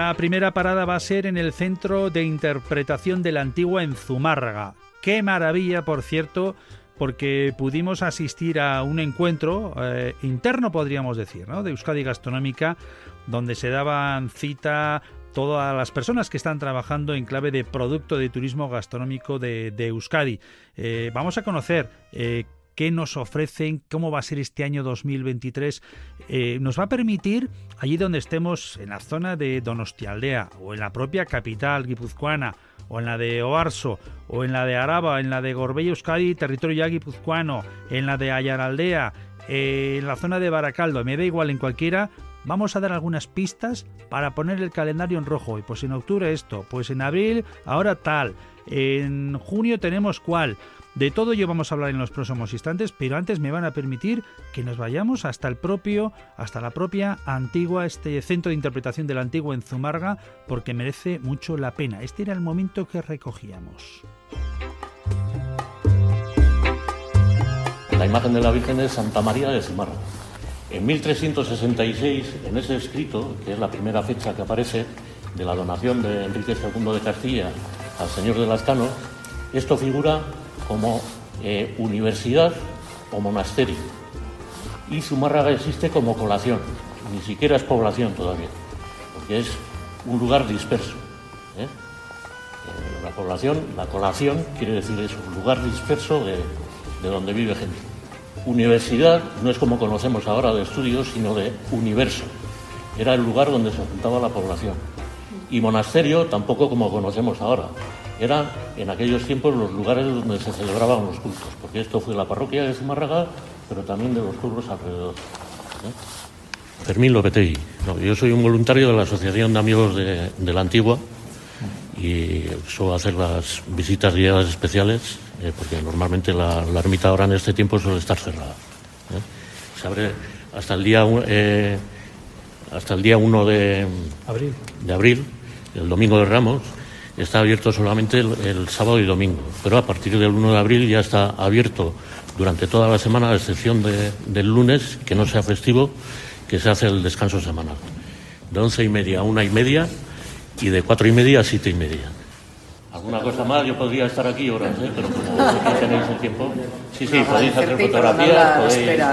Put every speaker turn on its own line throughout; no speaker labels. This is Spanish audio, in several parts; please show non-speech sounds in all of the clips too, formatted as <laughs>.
Nuestra primera parada va a ser en el Centro de Interpretación de la Antigua en Zumárraga. Qué maravilla, por cierto, porque pudimos asistir a un encuentro eh, interno, podríamos decir, ¿no? de Euskadi Gastronómica, donde se daban cita todas las personas que están trabajando en clave de producto de turismo gastronómico de, Euskadi. Eh, vamos a conocer eh, qué nos ofrecen, cómo va a ser este año 2023. nos va a permitir, allí donde estemos, en la zona de Donostialdea o en la propia capital guipuzcoana, o en la de Oarso, o en la de Araba, en la de Gorbella Euskadi, territorio ya guipuzcoano, en la de Ayaraldea, eh, en la zona de Baracaldo, me da igual en cualquiera, vamos a dar algunas pistas para poner el calendario en rojo. Y pues en octubre esto, pues en abril ahora tal, en junio tenemos cuál. De todo ello vamos a hablar en los próximos instantes, pero antes me van a permitir que nos vayamos hasta el propio, hasta la propia antigua, este centro de interpretación del antiguo en Zumarga, porque merece mucho la pena. Este era el momento que recogíamos.
La imagen de la Virgen es Santa María de Zumarga. En 1366, en ese escrito, que es la primera fecha que aparece de la donación de Enrique II de Castilla al señor de Lascano, esto figura como eh, universidad o monasterio. Y Zumárraga existe como colación, ni siquiera es población todavía, porque es un lugar disperso. ¿eh? Eh, la población, la colación quiere decir es un lugar disperso de, de donde vive gente. Universidad no es como conocemos ahora de estudios, sino de universo. Era el lugar donde se juntaba la población. Y monasterio tampoco como conocemos ahora, eran en aquellos tiempos los lugares donde se celebraban los cultos, porque esto fue la parroquia de Zumárraga, pero también de los pueblos alrededor. ¿eh? Fermín Lopetegui. yo soy un voluntario de la Asociación de Amigos de, la Antigua y suelo hacer las visitas guiadas especiales, eh, porque normalmente la, ermita ahora en este tiempo suele estar cerrada. ¿eh? Se abre hasta el día, hasta el día 1 de
abril.
de abril, el domingo de Ramos, está abierto solamente el, sábado y domingo, pero a partir del 1 de abril ya está abierto durante toda la semana, a excepción del lunes, que no sea festivo, que se hace el descanso semanal. De once y media a una y media y de cuatro y media a siete y media. ¿Alguna cosa más? Yo podría estar aquí horas, ¿eh? pero como no tenéis el tiempo. Sí, sí, podéis hacer fotografías, podéis ¿eh?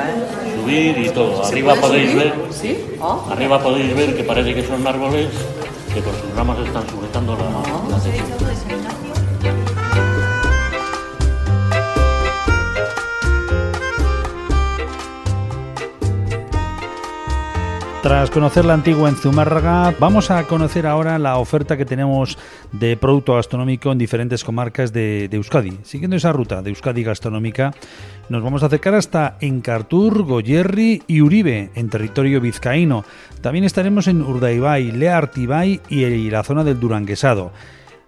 subir y todo. Arriba podéis ver. Ah. Arriba podéis ver que parece que son árboles que por sus ramas están sujetando la,
Tras conocer la antigua en Zumárraga, vamos a conocer ahora la oferta que tenemos de producto gastronómico en diferentes comarcas de, de, Euskadi. Siguiendo esa ruta de Euskadi gastronómica, nos vamos a acercar hasta Encartur, Goyerri y Uribe, en territorio vizcaíno. También estaremos en Urdaibai, Leartibay y la zona del Duranguesado.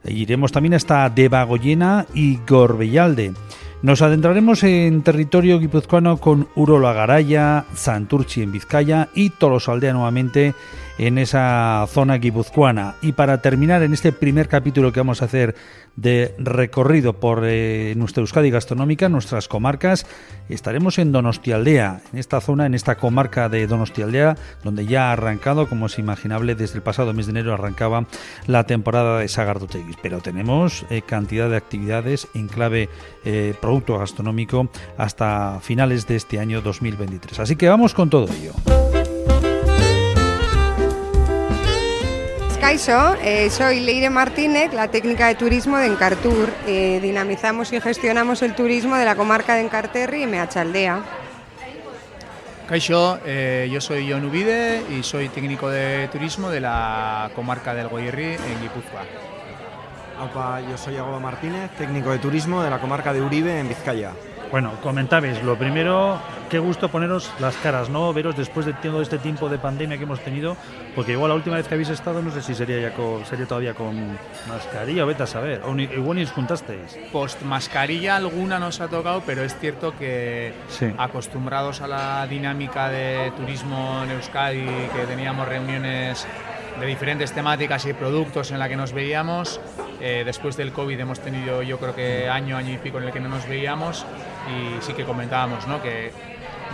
Iremos también hasta Debagoyena y Gorbellalde. Nos adentraremos en territorio guipuzcoano con Urola Garaya, Santurchi en Vizcaya y Tolosaldea nuevamente en esa zona guipuzcoana. Y para terminar en este primer capítulo que vamos a hacer de recorrido por eh, nuestra Euskadi gastronómica, nuestras comarcas. Estaremos en Donostialdea, en esta zona, en esta comarca de Donostialdea, donde ya ha arrancado, como es imaginable, desde el pasado mes de enero arrancaba la temporada de Sagardotegui. Pero tenemos eh, cantidad de actividades en clave eh, producto gastronómico hasta finales de este año 2023. Así que vamos con todo ello.
Eh, soy Leire Martínez, la técnica de turismo de Encartur. Eh, dinamizamos y gestionamos el turismo de la comarca de Encarterri y Meachaldea.
Caixo, eh, yo soy John Ubide y soy técnico de turismo de la comarca del Goyerri en Guipúzcoa.
yo soy Agoba Martínez, técnico de turismo de la comarca de Uribe en Vizcaya.
Bueno, comentabais, lo primero, qué gusto poneros las caras, ¿no? Veros después de todo este tiempo de pandemia que hemos tenido, porque igual la última vez que habéis estado, no sé si sería ya sería todavía con mascarilla o vete a saber, o igual ni os juntasteis.
Post mascarilla alguna nos ha tocado, pero es cierto que acostumbrados a la dinámica de turismo en Euskadi, que teníamos reuniones de diferentes temáticas y productos en la que nos veíamos. Eh, después del COVID hemos tenido yo creo que año, año y pico en el que no nos veíamos y sí que comentábamos ¿no? que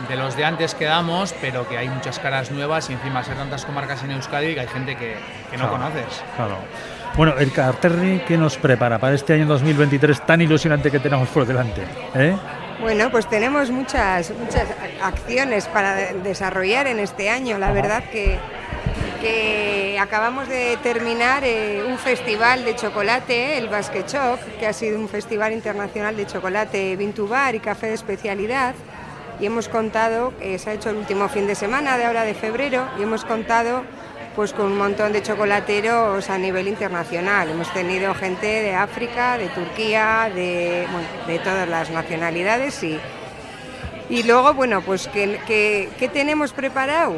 de los de antes que damos, pero que hay muchas caras nuevas y encima ser tantas comarcas en Euskadi que hay gente que, no conoces.
Claro. Bueno, el Carterri, ¿qué nos prepara para este año 2023 tan ilusionante que tenemos por delante? ¿eh?
Bueno, pues tenemos muchas, muchas acciones para desarrollar en este año. La verdad que, que, acabamos de terminar eh, un festival de chocolate, el Basque Choc, que ha sido un festival internacional de chocolate Vintubar y café de especialidad. Y hemos contado, eh, se ha hecho el último fin de semana de ahora de febrero, y hemos contado pues con un montón de chocolateros a nivel internacional. Hemos tenido gente de África, de Turquía, de, de todas las nacionalidades y, y luego, bueno, pues ¿qué, qué, tenemos preparado?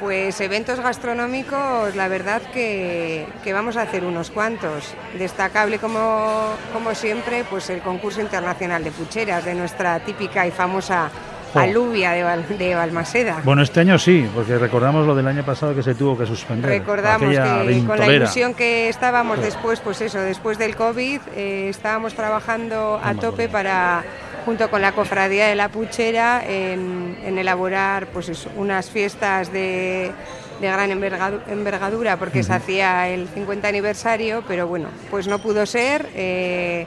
Pues eventos gastronómicos, la verdad que, que, vamos a hacer unos cuantos. Destacable como, como siempre, pues el concurso internacional de pucheras de nuestra típica y famosa aluvia de, Balmaseda.
Bueno, este año sí, porque recordamos lo del año pasado que se tuvo que suspender.
Recordamos que con la ilusión que estábamos después, pues eso, después del COVID, eh, estábamos trabajando a tope para junto con la cofradía de la puchera en, elaborar pues unas fiestas de, gran envergadura porque se hacía el 50 aniversario, pero bueno, pues no pudo ser. Eh,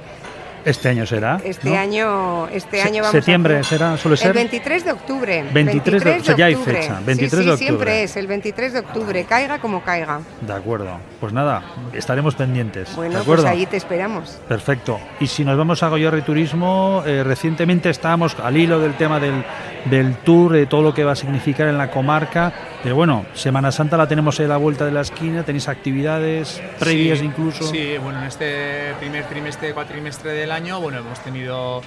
este año será.
Este año, este año vamos
Septiembre será, suele ser.
El 23 de octubre.
23, de, octubre. ya hay fecha. 23
sí,
de octubre.
siempre es el 23 de octubre, caiga como caiga.
De acuerdo. Pues nada, estaremos pendientes.
Bueno,
¿de
pues ahí te esperamos.
Perfecto. Y si nos vamos a Goyarri Turismo, eh, recientemente estábamos al hilo del tema del, del tour, de todo lo que va a significar en la comarca. Pero bueno, Semana Santa la tenemos en la vuelta de la esquina, tenéis actividades previas incluso.
Sí, bueno, en este primer trimestre, cuatrimestre del año, bueno, hemos tenido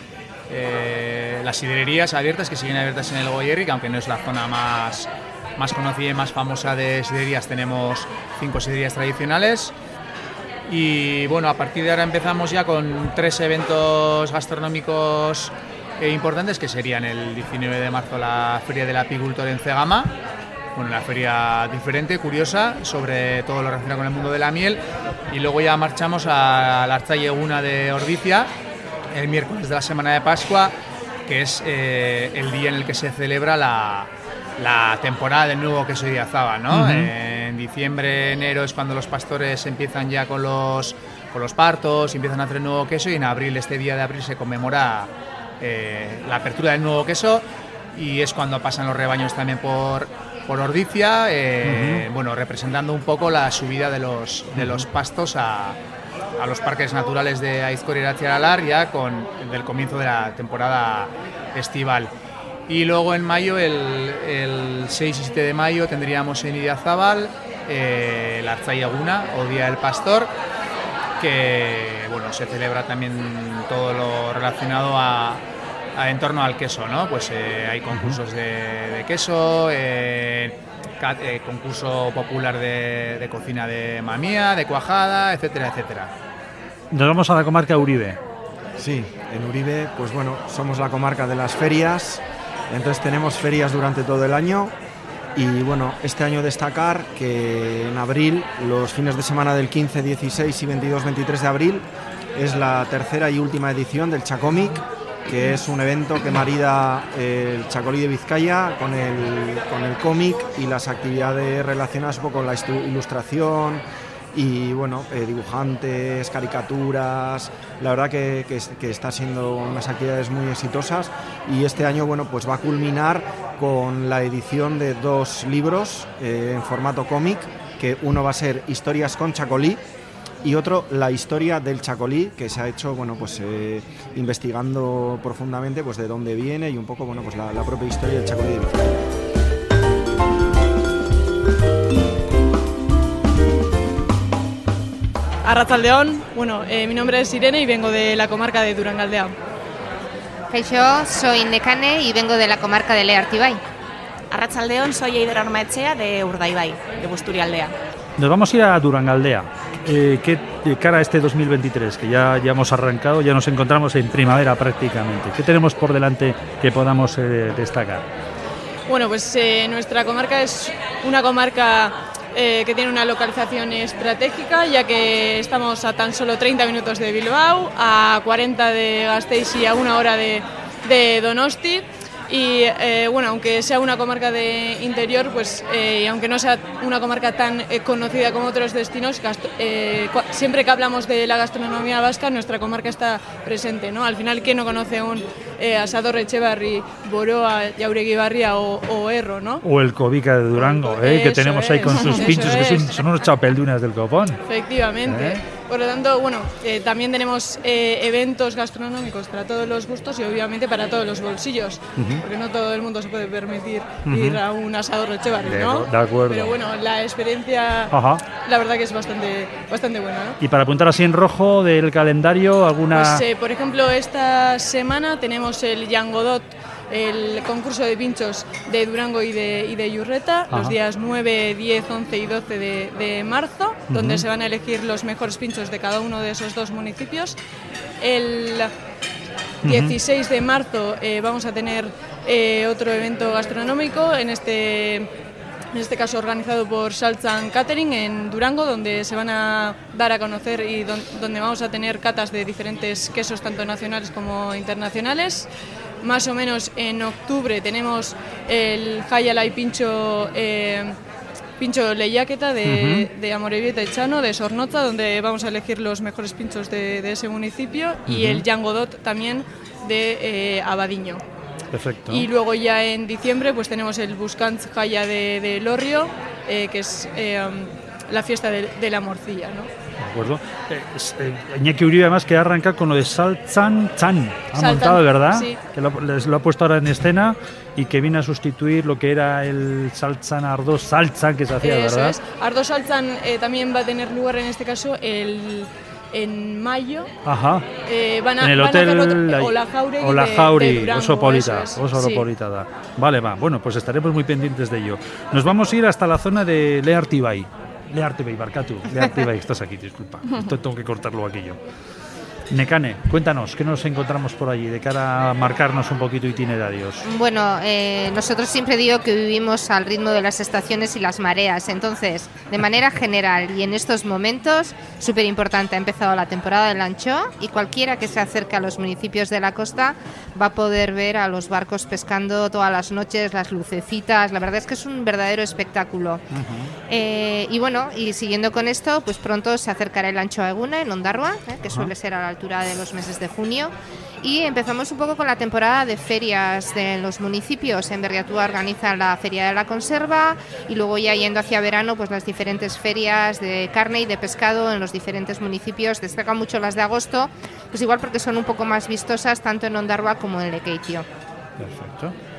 eh, las sidererías abiertas que siguen abiertas en el Goyerri, que aunque no es la zona más, más conocida y más famosa de siderías, tenemos cinco siderías tradicionales. Y bueno, a partir de ahora empezamos ya con tres eventos gastronómicos importantes que serían el 19 de marzo la Feria del Apicultor en Cegama, bueno, una feria diferente, curiosa, sobre todo lo relacionado con el mundo de la miel. Y luego ya marchamos a la Archayeguna de Ordicia, el miércoles de la semana de Pascua, que es eh, el día en el que se celebra la, temporada del nuevo queso de Azaba, ¿no? En diciembre, enero es cuando los pastores empiezan ya con los, con los partos, empiezan a hacer el nuevo queso y en abril, este día de abril, se conmemora eh, la apertura del nuevo queso y es cuando pasan los rebaños también por, por Ordicia, eh, bueno, representando un poco la subida de los, de los pastos a, a los parques naturales de Aizcor y Alar ya con el comienzo de la temporada estival. Y luego en mayo, el, 6 y 7 de mayo, tendríamos en Idiazábal eh, la Zayaguna o Día del Pastor, que bueno, se celebra también todo lo relacionado a, en torno al queso, ¿no? Pues eh, hay concursos de, queso, eh, eh, concurso popular de, cocina de mamía, de cuajada, etcétera, etcétera.
Nos vamos a la comarca Uribe.
Sí, en Uribe, pues bueno, somos la comarca de las ferias, entonces tenemos ferias durante todo el año y bueno, este año destacar que en abril, los fines de semana del 15, 16 y 22, 23 de abril, es la tercera y última edición del Chacomic, que es un evento que marida el Chacolí de Vizcaya con el, con el cómic y las actividades relacionadas con la ilustración y bueno, eh, dibujantes, caricaturas, la verdad que, que, está siendo unas actividades muy exitosas y este año bueno, pues va a culminar con la edición de dos libros eh, en formato cómic, que uno va a ser Historias con Chacolí, y otro la historia del chacolí que se ha hecho bueno pues eh, investigando profundamente pues de dónde viene y un poco bueno pues la, propia historia del chacolí de
Arrachaldeón, bueno, eh, mi nombre es Irene y vengo de la comarca de Durangaldea.
Yo soy Necane y vengo de la comarca de Leartibay.
Arrachaldeón, soy Eider Armaechea de Urdaibai, de Busturialdea.
Nos vamos a ir a Durangaldea. Eh, ¿qué cara a este 2023? Que ya, ya hemos arrancado, ya nos encontramos en primavera prácticamente. ¿Qué tenemos por delante que podamos eh, destacar?
Bueno, pues eh, nuestra comarca es una comarca que tiene una localización estratégica, ya que estamos a tan solo 30 minutos de Bilbao, a 40 de Gasteiz y a una hora de, de Donosti Y eh, bueno, aunque sea una comarca de interior, pues eh, y aunque no sea una comarca tan eh, conocida como otros destinos, siempre que hablamos de la gastronomía vasca, nuestra comarca está presente. ¿no? Al final, ¿quién no conoce un asador Echevarri, Boroa, Yauregui Barria o, o, Erro? ¿no?
O el Cobica de Durango, que tenemos ahí con sus <laughs> pinchos, que son, son, unos chapeldunas del copón.
Efectivamente. Por lo tanto, bueno, eh, también tenemos eh, eventos gastronómicos para todos los gustos y obviamente para todos los bolsillos, porque no todo el mundo se puede permitir ir a un asador Echevarri, ¿no?
De acuerdo.
Pero bueno, la experiencia, la verdad que es bastante, bastante buena, ¿no?
Y para apuntar así en rojo del calendario, alguna...
Pues, eh, por ejemplo, esta semana tenemos el Yangodot el concurso de pinchos de Durango y de, y de Yurreta los días 9, 10, 11 y 12 de, marzo, donde se van a elegir los mejores pinchos de cada uno de esos dos municipios. El 16 de marzo eh, vamos a tener eh, otro evento gastronómico, en este, en este caso organizado por Salzan Catering en Durango, donde se van a dar a conocer y donde vamos a tener catas de diferentes quesos, tanto nacionales como internacionales más o menos en octubre tenemos el Hayalay Pincho eh, Pincho Leyaqueta de, uh de Amorebieta y Chano, de Sornota, donde vamos a elegir los mejores pinchos de, ese municipio, y el Yangodot también de eh, Abadiño.
Perfecto.
Y luego ya en diciembre pues tenemos el Buscants Jaya de, de Lorrio, eh, que es la fiesta de, la morcilla. ¿no?
De acuerdo. Eh, eh, Iñaki Uribe además que arranca con lo de Salzan Chan. Ha montado, ¿verdad?
Sí.
Que lo, lo, ha puesto ahora en escena y que viene a sustituir lo que era el Salzan Ardo Salzan que se hacía,
Eso
¿verdad?
Es. Ardo Salzan eh, también va a tener lugar en este caso el en mayo
Ajá.
Eh, van a,
en el
van
hotel
otro, Olajauri de, de Durango,
Osopolita, da. Vale, va. Bueno, pues estaremos muy pendientes de ello. Nos vamos a ir hasta la zona de Leartibay. Leartibay, Barcatu. Leartibay, estás aquí, disculpa. Tengo que cortarlo aquí yo. Necane, cuéntanos, ¿qué nos encontramos por allí de cara a marcarnos un poquito itinerarios?
Bueno, eh, nosotros siempre digo que vivimos al ritmo de las estaciones y las mareas, entonces, de manera general y en estos momentos, súper importante, ha empezado la temporada del anchoa y cualquiera que se acerque a los municipios de la costa va a poder ver a los barcos pescando todas las noches, las lucecitas, la verdad es que es un verdadero espectáculo. eh, y bueno, y siguiendo con esto, pues pronto se acercará el anchoa Eguna en Ondarroa, eh, que suele ser a la altura de los meses de junio. Y empezamos un poco con la temporada de ferias de los municipios. En Berriatúa organiza la Feria de la Conserva y luego ya yendo hacia verano, pues las diferentes ferias de carne y de pescado en los diferentes municipios. Destacan mucho las de agosto, pues igual porque son un poco más vistosas tanto en Ondarroa como en Lekeitio.
Perfecto.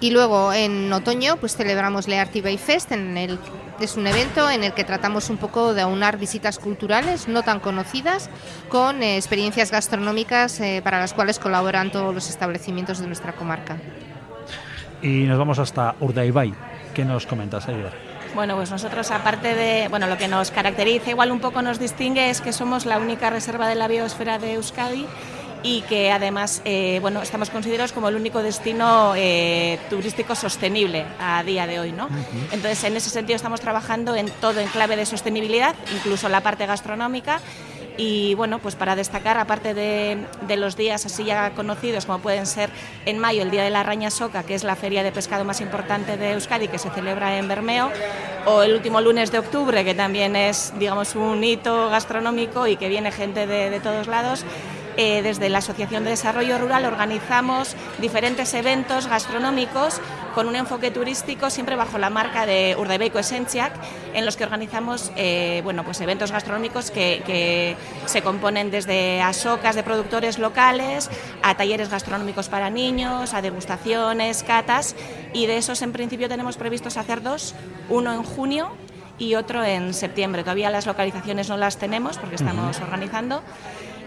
Y luego en otoño pues celebramos Learty Bay Fest, en el, es un evento en el que tratamos un poco de aunar visitas culturales no tan conocidas con eh, experiencias gastronómicas eh, para las cuales colaboran todos los establecimientos de nuestra comarca.
Y nos vamos hasta Urdaibai. ¿Qué nos comentas, Aida?
Bueno, pues nosotros aparte de, bueno, lo que nos caracteriza, igual un poco nos distingue es que somos la única reserva de la biosfera de Euskadi y que además eh, bueno, estamos considerados como el único destino eh, turístico sostenible a día de hoy. ¿no? Uh -huh. Entonces, en ese sentido estamos trabajando en todo en clave de sostenibilidad, incluso la parte gastronómica. Y bueno, pues para destacar, aparte de, de, los días así ya conocidos, como pueden ser en mayo el Día de la Raña Soca, que es la feria de pescado más importante de Euskadi, que se celebra en Bermeo, o el último lunes de octubre, que también es, digamos, un hito gastronómico y que viene gente de, de todos lados, eh, desde la Asociación de Desarrollo Rural organizamos diferentes eventos gastronómicos con un enfoque turístico siempre bajo la marca de Urdaibaiko Esentziak, en los que organizamos eh, bueno, pues eventos gastronómicos que, que, se componen desde asocas de productores locales, a talleres gastronómicos para niños, a degustaciones, catas, y de esos en principio tenemos previstos hacer dos, uno en junio y otro en septiembre. Todavía las localizaciones no las tenemos porque estamos uh -huh. organizando.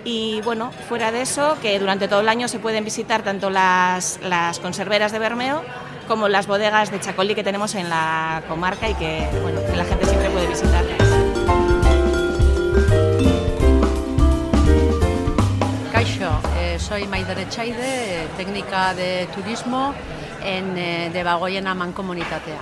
Y bueno, fuera de eso, que durante todo el año se pueden visitar tanto las, las conserveras de Bermeo como las bodegas de Chacolí que tenemos en la comarca y que, bueno, que la gente siempre puede visitarlas.
Caixo, eh, soy Maider Echaide, técnica de turismo en eh, Debagoyena Mancomunitatea.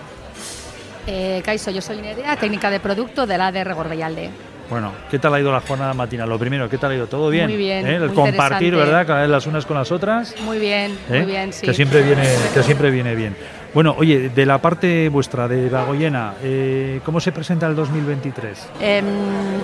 Eh, Caixo, yo soy Nerea, técnica de producto de la ADR Gorbellalde.
Bueno, ¿qué tal ha ido la jornada matinal? Lo primero, ¿qué tal ha ido? ¿Todo bien?
Muy bien.
¿Eh? El compartir, ¿verdad? Cada vez las unas con las otras.
Muy bien,
¿Eh?
muy bien, sí.
Que siempre viene, que siempre viene bien. Bueno, oye, de la parte vuestra, de Bagoyena, eh, ¿cómo se presenta el 2023?
Em,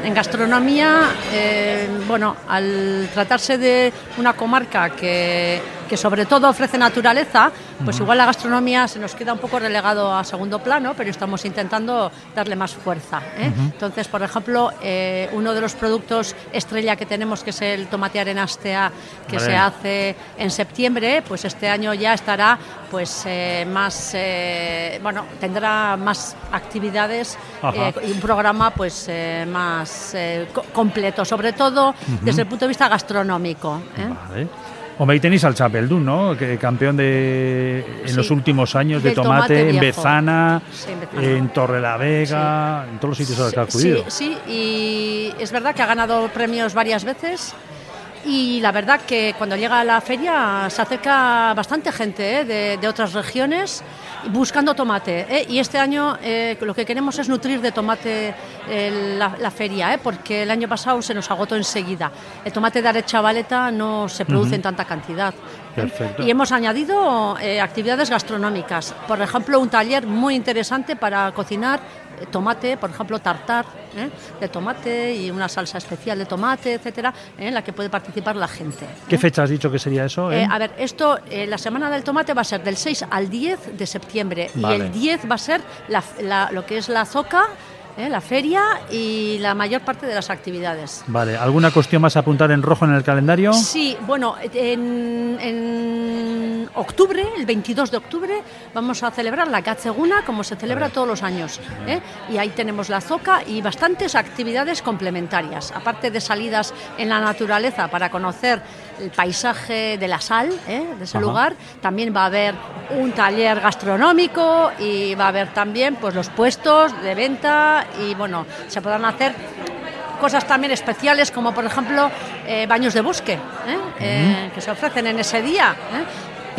en gastronomía, eh, bueno, al tratarse de una comarca que, que sobre todo ofrece naturaleza, pues igual la gastronomía se nos queda un poco relegado a segundo plano, pero estamos intentando darle más fuerza. ¿eh? Entonces, por ejemplo, eh, uno de los productos estrella que tenemos, que es el tomate arenastea, que
Vale.
se hace en septiembre, pues este año ya estará pues eh, más, eh, bueno, tendrá más actividades eh, y un programa pues eh, más eh, co- completo, sobre todo desde el punto de vista gastronómico.
Vale. Hombre, ahí tenéis al Chapeldún, ¿no? Que campeón de en
Sí,
los últimos años de tomate,
tomate
en. Bezana,
Sí, en Bezana.
en Torrelavega, en todos los sitios a los que ha acudido.
Sí, sí, y es verdad que ha ganado premios varias veces. Y la verdad que cuando llega a la feria se acerca bastante gente ¿eh? de, de otras regiones buscando tomate. ¿eh? Y este año eh, lo que queremos es nutrir de tomate la, la feria, porque el año pasado se nos agotó enseguida. El tomate de Arechavaleta no se produce en tanta cantidad.
Perfecto.
Y hemos añadido actividades gastronómicas. Por ejemplo, un taller muy interesante para cocinar tomate, por ejemplo, tartar ¿eh? de tomate y una salsa especial de tomate, etcétera, ¿eh? en la que puede participar la gente.
¿Qué fecha has dicho que sería eso?
Eh,
eh?
a ver, esto, eh, la semana del tomate va a ser del 6 al 10 de septiembre
Vale.
y el 10 va a ser la- la- lo que es la zoca, eh, la feria y la mayor parte de las actividades.
Vale, ¿alguna cuestión más a apuntar en rojo en el calendario?
Sí, bueno, en, en octubre, el 22 de octubre, vamos a celebrar la Gatseguna como se celebra todos los años. ¿eh? Y ahí tenemos la zoca y bastantes actividades complementarias. Aparte de salidas en la naturaleza para conocer el paisaje de la sal ¿eh? de ese
Ajá.
lugar, también va a haber un taller gastronómico y va a haber también pues, los puestos de venta y bueno, se podrán hacer cosas también especiales como por ejemplo eh, baños de bosque ¿eh? Eh, que se ofrecen en ese día.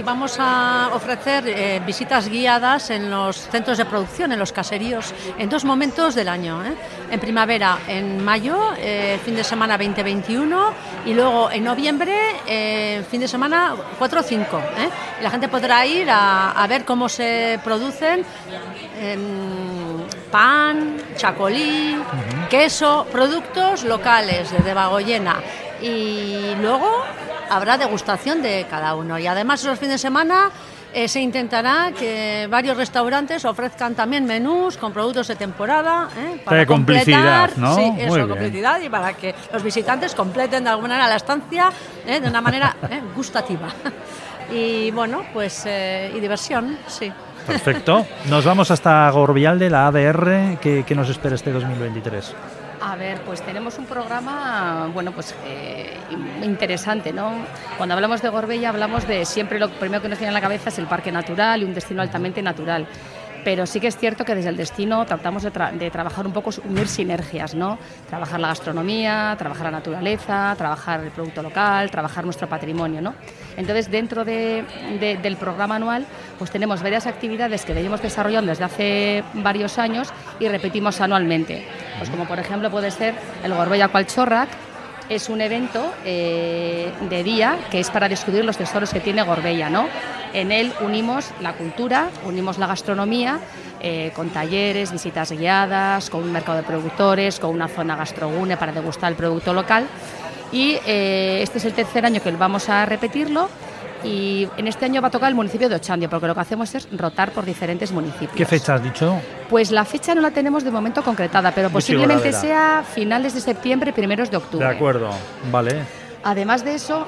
Vamos a ofrecer eh, visitas guiadas en los centros de producción, en los caseríos, en dos momentos del año. ¿eh? En primavera, en mayo, eh, fin de semana 2021, y luego en noviembre, fin de semana 4 o 5. ¿eh? Y la gente podrá ir a, a ver cómo se producen em, pan, chacolí, queso, productos locales de Debagoyena. Y luego habrá degustación de cada uno. Y además los fines de semana eh, se intentará que varios restaurantes ofrezcan también menús con productos de temporada ¿eh? para
De complicidad,
completar,
¿no?
sí,
Muy
eso,
bien.
complicidad y para que los visitantes completen de alguna manera la estancia ¿eh? de una manera gustativa. <laughs> Y bueno, pues eh, y diversión, sí.
Perfecto. Nos vamos hasta Gorbialde, la ADR. ¿Qué, qué nos espera este 2023?
A ver, pues tenemos un programa, bueno, pues eh, interesante, ¿no? Cuando hablamos de Gorbella hablamos de siempre lo primero que nos viene a la cabeza es el parque natural y un destino altamente natural. Pero sí que es cierto que desde el destino tratamos de, tra- de trabajar un poco, unir sinergias, ¿no? Trabajar la gastronomía, trabajar la naturaleza, trabajar el producto local, trabajar nuestro patrimonio, ¿no? Entonces, dentro de- de- del programa anual, pues tenemos varias actividades que venimos desarrollando desde hace varios años y repetimos anualmente. Pues como por ejemplo puede ser el Gorbella Cualchorrac, es un evento eh, de día que es para descubrir los tesoros que tiene Gorbella, ¿no? En él unimos la cultura, unimos la gastronomía, eh, con talleres, visitas guiadas, con un mercado de productores, con una zona gastrogune para degustar el producto local. Y eh, este es el tercer año que vamos a repetirlo. Y en este año va a tocar el municipio de Ochandio, porque lo que hacemos es rotar por diferentes municipios.
¿Qué fecha has dicho?
Pues la fecha no la tenemos de momento concretada, pero posiblemente sea finales de septiembre, primeros de octubre.
De acuerdo, vale.
Además de eso,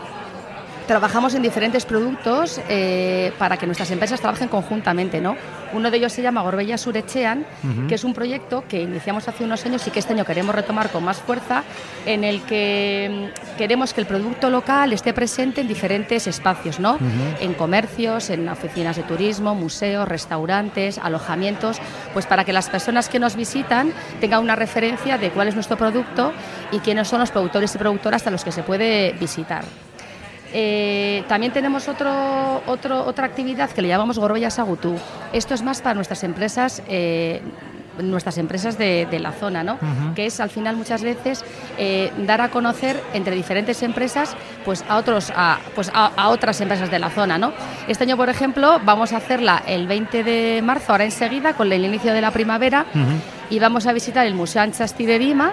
trabajamos en diferentes productos eh, para que nuestras empresas trabajen conjuntamente. ¿no? Uno de ellos se llama Gorbella Surechean, que es un proyecto que iniciamos hace unos años y que este año queremos retomar con más fuerza, en el que mm, queremos que el producto local esté presente en diferentes espacios, ¿no? en comercios, en oficinas de turismo, museos, restaurantes, alojamientos, pues para que las personas que nos visitan tengan una referencia de cuál es nuestro producto y quiénes son los productores y productoras a los que se puede visitar. Eh, también tenemos otro, otro- otra actividad que le llamamos Gorbella Sagutú. Esto es más para nuestras empresas eh, nuestras empresas de, la zona, ¿no? Que es al final muchas veces eh, dar a conocer entre diferentes empresas pues a otros a, pues a, otras empresas de la zona, ¿no? Este año, por ejemplo, vamos a hacerla el 20 de marzo, ahora enseguida, con el inicio de la primavera, y vamos a visitar el Museo Anchasti de Vima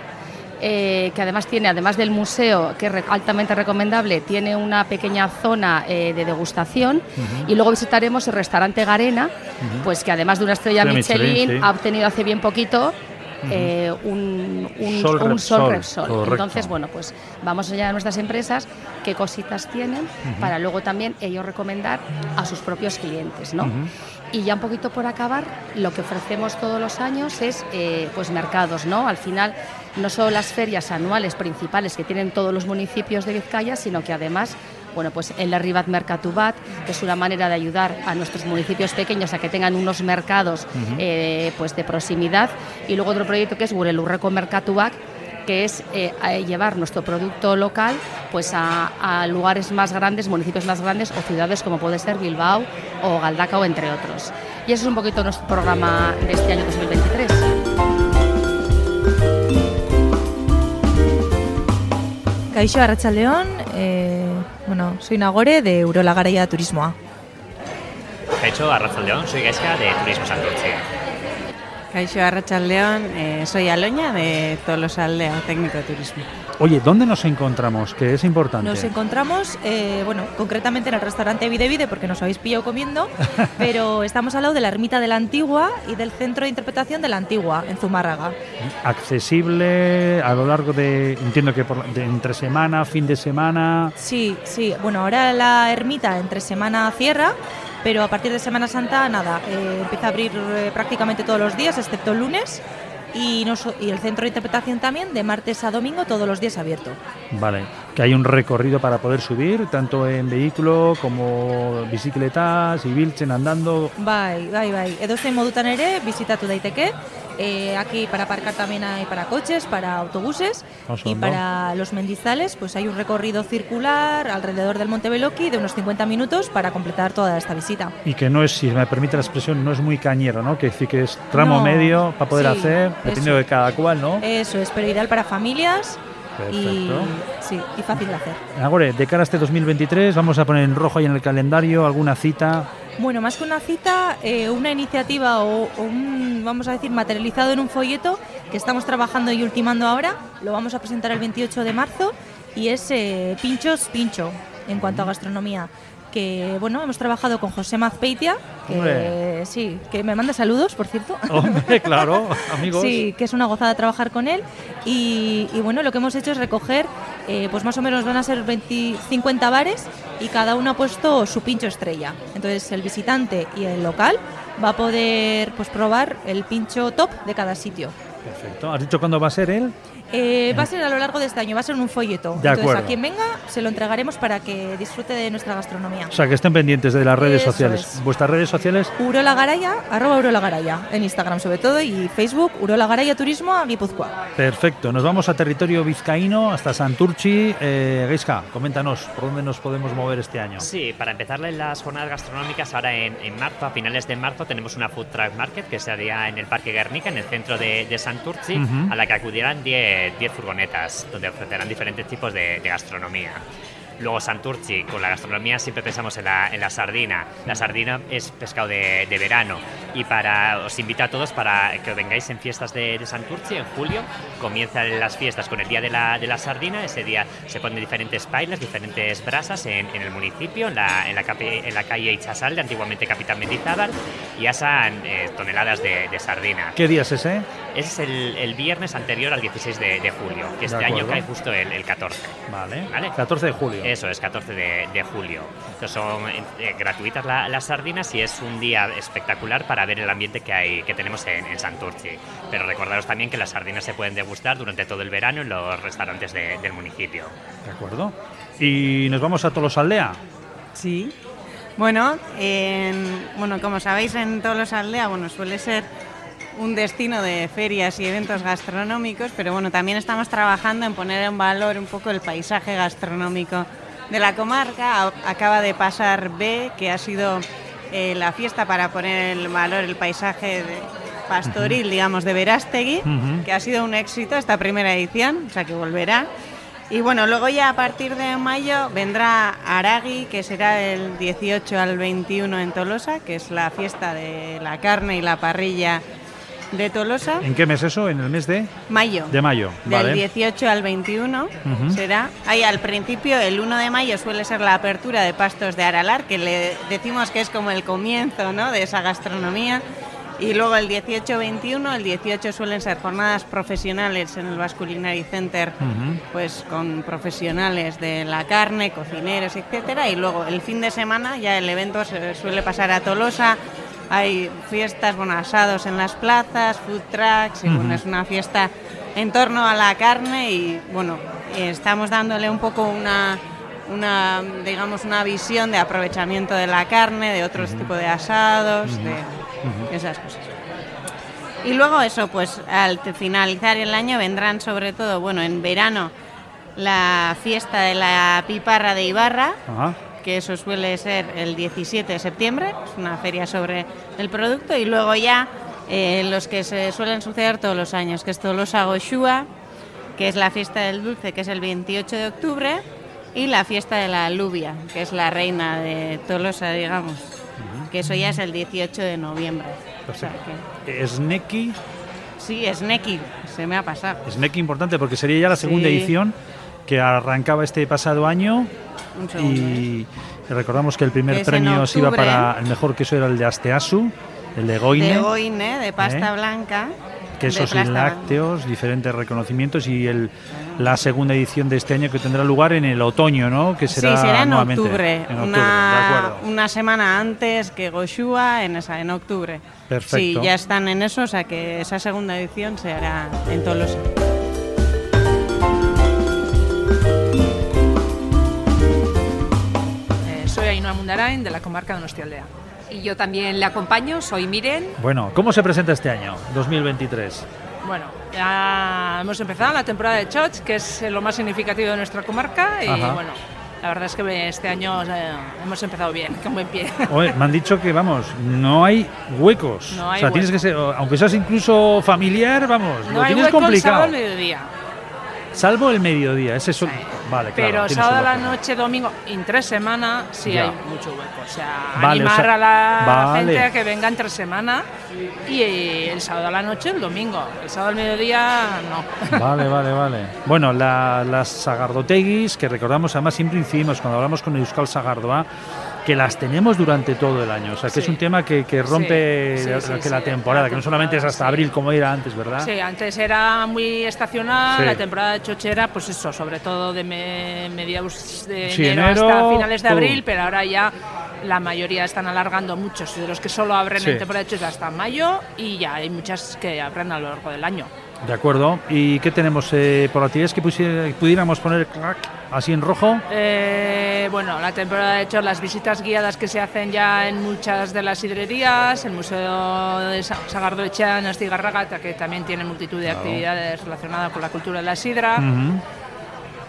eh, que además tiene, además del museo, que es altamente recomendable, tiene una pequeña zona eh, de degustación. Y luego visitaremos el restaurante Garena, pues que además de una estrella Michelin, ha obtenido hace bien poquito eh, un, sol, Repsol. Entonces, bueno, pues vamos allá a nuestras empresas qué cositas tienen para luego también ellos recomendar a sus propios clientes, ¿no? Y ya un poquito por acabar, lo que ofrecemos todos los años es pues mercados, ¿no? Al final no solo las ferias anuales principales que tienen todos los municipios de Vizcaya, sino que además bueno, pues el Arribat Mercatubat, que es una manera de ayudar a nuestros municipios pequeños a que tengan unos mercados eh, pues de proximidad. Y luego otro proyecto que es Gurelurreco Mercatubat, que es eh, llevar nuestro producto local pues a, lugares más grandes, municipios más grandes o ciudades como puede ser Bilbao o Galdacao, entre otros. Y ese es un poquito nuestro programa de este año 2023.
Kaixo Arratsaldeon, eh, bueno, soy Nagore de Urola Garaia Turismoa.
Kaixo Arratsaldeon, soy Gaizka de Turismo Santurce.
Kaixo Arratsaldeon, eh, soy Aloña de Tolosaldea, técnico de turismo.
Oye, ¿dónde nos encontramos? Que es importante.
Nos encontramos, eh, bueno, concretamente en el restaurante Vide Vide, porque nos habéis pillado comiendo, <laughs> pero estamos al lado de la ermita de la Antigua y del centro de interpretación de la Antigua, en Zumárraga.
Accesible a lo largo de, entiendo que por, de entre semana, fin de semana.
Sí, sí. Bueno, ahora la ermita entre semana cierra, pero a partir de Semana Santa, nada, eh, empieza a abrir eh, prácticamente todos los días, excepto el lunes y, y el centro de interpretación también de martes a domingo todos los días abierto.
Vale, que hay un recorrido para poder subir, tanto en vehículo como bicicletas, y biltzen andando.
Bai, bai, bai. Edozein modutan ere, visitatu daiteke. Eh, aquí para aparcar también hay para coches, para autobuses y para los mendizales pues hay un recorrido circular alrededor del Monte Beloki de unos 50 minutos para completar toda esta visita.
Y que no es, si me permite la expresión, no es muy cañero, ¿no? Que decir que es tramo medio para poder hacer, dependiendo de cada cual, ¿no?
Eso es, pero ideal para familias. Y, sí, y fácil de hacer.
Ahora, de cara a este 2023, vamos a poner en rojo ahí en el calendario alguna cita
bueno, más que una cita, eh, una iniciativa o, un, vamos a decir, materializado en un folleto que estamos trabajando y ultimando ahora. Lo vamos a presentar el 28 de marzo y es eh, Pinchos Pincho en cuanto a gastronomía que bueno, hemos trabajado con José Mazpeitia, que sí, que me manda saludos, por cierto.
Hombre, claro, <laughs> amigos.
Sí, que es una gozada trabajar con él. Y, bueno, lo que hemos hecho es recoger, eh, pues más o menos van a ser 20, 50 bares y cada uno ha puesto su pincho estrella. Entonces el visitante y el local va a poder pues probar el pincho top de cada sitio.
Perfecto. ¿Has dicho cuándo va a ser él?
Eh, va a ser a lo largo de este año, va a ser un folleto. Entonces, a quien venga se lo entregaremos para que disfrute de nuestra gastronomía.
O sea, que estén pendientes de las redes sociales. ¿Vuestras redes sociales?
Urola Garaya, arroba Urola Garaya, en Instagram sobre todo, y Facebook, Urola Garaya Turismo a Guipúzcoa.
Perfecto, nos vamos a territorio vizcaíno, hasta Santurchi. Eh, coméntanos, ¿por dónde nos podemos mover este año?
Sí, para empezar las jornadas gastronómicas, ahora en, marzo, a finales de marzo, tenemos una Food Truck Market que se haría en el Parque Guernica, en el centro de, Santurchi, a la que acudirán 10 10 furgonetas donde ofrecerán diferentes tipos de, de gastronomía. Luego Santurci, con la gastronomía siempre pensamos en la, en la sardina. La sardina es pescado de, de, verano y para os invito a todos para que vengáis en fiestas de, de, Santurci en julio. Comienzan las fiestas con el día de la, de la sardina. Ese día se ponen diferentes pailas, diferentes brasas en, en el municipio, en la, en la, en la calle Ichasalde, antiguamente Capitán Mendizábal, y asan eh, toneladas de, de, sardina.
¿Qué día es ese?
Es el, el viernes anterior al 16 de, julio, que este año cae justo el, el 14.
Vale. ¿Vale? 14 de julio.
Eso es, 14 de, julio. Entonces son eh, gratuitas las sardinas y es un día espectacular para ver el ambiente que, hay, que tenemos en, en Santurci. Pero recordaros también que las sardinas se pueden degustar durante todo el verano en los restaurantes del municipio.
De acuerdo. ¿Y nos vamos a Tolosaldea?
Sí. Bueno, bueno, como sabéis en Tolosaldea, bueno, suele ser un destino de ferias y eventos gastronómicos, pero bueno, también estamos trabajando en poner en valor un poco el paisaje gastronómico de la comarca. Acaba de pasar B, que ha sido eh, la fiesta para poner en valor el paisaje pastoril, digamos, de Verástegui, que ha sido un éxito esta primera edición, o sea que volverá. Y bueno, luego ya a partir de mayo vendrá Aragui, que será del 18 al 21 en Tolosa, que es la fiesta de la carne y la parrilla de Tolosa.
¿En qué mes eso? ¿En el mes de?
Mayo.
De mayo,
Del 18 al 21 será. Ahí al principio, el 1 de mayo suele ser la apertura de Pastos de Aralar, que le decimos que es como el comienzo ¿no? de esa gastronomía. Y luego el 18-21, el 18 suelen ser jornadas profesionales en el Basculinary Center, pues con profesionales de la carne, cocineros, etcétera. Y luego el fin de semana ya el evento se suele pasar a Tolosa. Hay fiestas, bueno, asados en las plazas, food trucks, y bueno, es una fiesta en torno a la carne y bueno, estamos dándole un poco una, una digamos, una visión de aprovechamiento de la carne, de otros tipos de asados, de esas cosas. Y luego eso, pues al finalizar el año vendrán sobre todo, bueno, en verano la fiesta de la piparra de Ibarra, que eso suele ser el 17 de septiembre, es una feria sobre el producto, y luego ya eh, los que se suelen suceder todos los años, que es Tolosa Goshua, que es la fiesta del dulce, que es el 28 de octubre, y la fiesta de la alubia, que es la reina de Tolosa, digamos que eso ya es el 18 de noviembre.
Sneki.
Sí, Sneki, se me ha pasado.
Sneki importante porque sería ya la segunda
Sí.
edición que arrancaba este pasado año.
Un segundo,
Y recordamos que el primer
Que
premio se iba para el mejor queso era el de Asteasu, el de Goine.
De Goine, de pasta
¿Eh?
blanca.
quesos lácteos, diferentes reconocimientos y el, la segunda edición de este año que tendrá lugar en el otoño, ¿no? Que será
sí, será en
nuevamente
octubre,
en octubre,
una semana antes que Goshua, en, esa, en octubre.
Perfecto.
Sí, ya están en eso, o sea que esa segunda edición se hará en Tolosa.
Mundarain, de la comarca de Donostialdea. Y yo también le acompaño, soy Miren.
Bueno, ¿cómo se presenta este año, 2023?
Bueno, ya hemos empezado la temporada de Choch, que es lo más significativo de nuestra comarca. Y
Ajá.
bueno, la verdad es que este año eh, hemos empezado bien, <laughs> con buen pie.
Oye, me han dicho que, vamos, no hay huecos.
No hay
o sea, tienes que
huecos.
ser, aunque seas incluso familiar, vamos,
no
lo
hay
tienes
hueco el
complicado.
sábado al mediodía.
Salvo el mediodía, ese es un- Vale, claro.
Pero sábado a la noche, domingo, entre semana, sí
Ya.
hay mucho hueco. O sea,
Vale, o
animar
sea,
a la
vale.
gente a que venga entre semana y eh, el sábado a la noche, el domingo. El sábado al mediodía, no. <laughs>
Vale, vale, vale. Bueno, la- las sagardoteguis, que recordamos, además siempre incidimos cuando hablamos con Euskal Sagardoa, que las tenemos durante todo el año. O sea, que es un tema que, que rompe
Sí,
la- que temporada,
La
que no solamente es hasta abril como era antes, ¿verdad?
Sí, antes era muy estacional, la temporada de chochera, pues eso, sobre todo de me- mediados de
Sí,
enero,
enero,
hasta finales de abril, pero ahora ya la mayoría están alargando muchos de los que solo abren en temporada de chochera hasta mayo y ya hay muchas que abren a lo largo del año.
De acuerdo. ¿Y qué tenemos eh, por actividades que pudiéramos poner clac, así en rojo?
Eh, bueno, la temporada de hecho las visitas guiadas que se hacen ya en muchas de las sidrerías, el Museo de Sa- Sagardoechea en Astigarraga, que también tiene multitud de
Claro.
actividades relacionadas con la cultura de la sidra.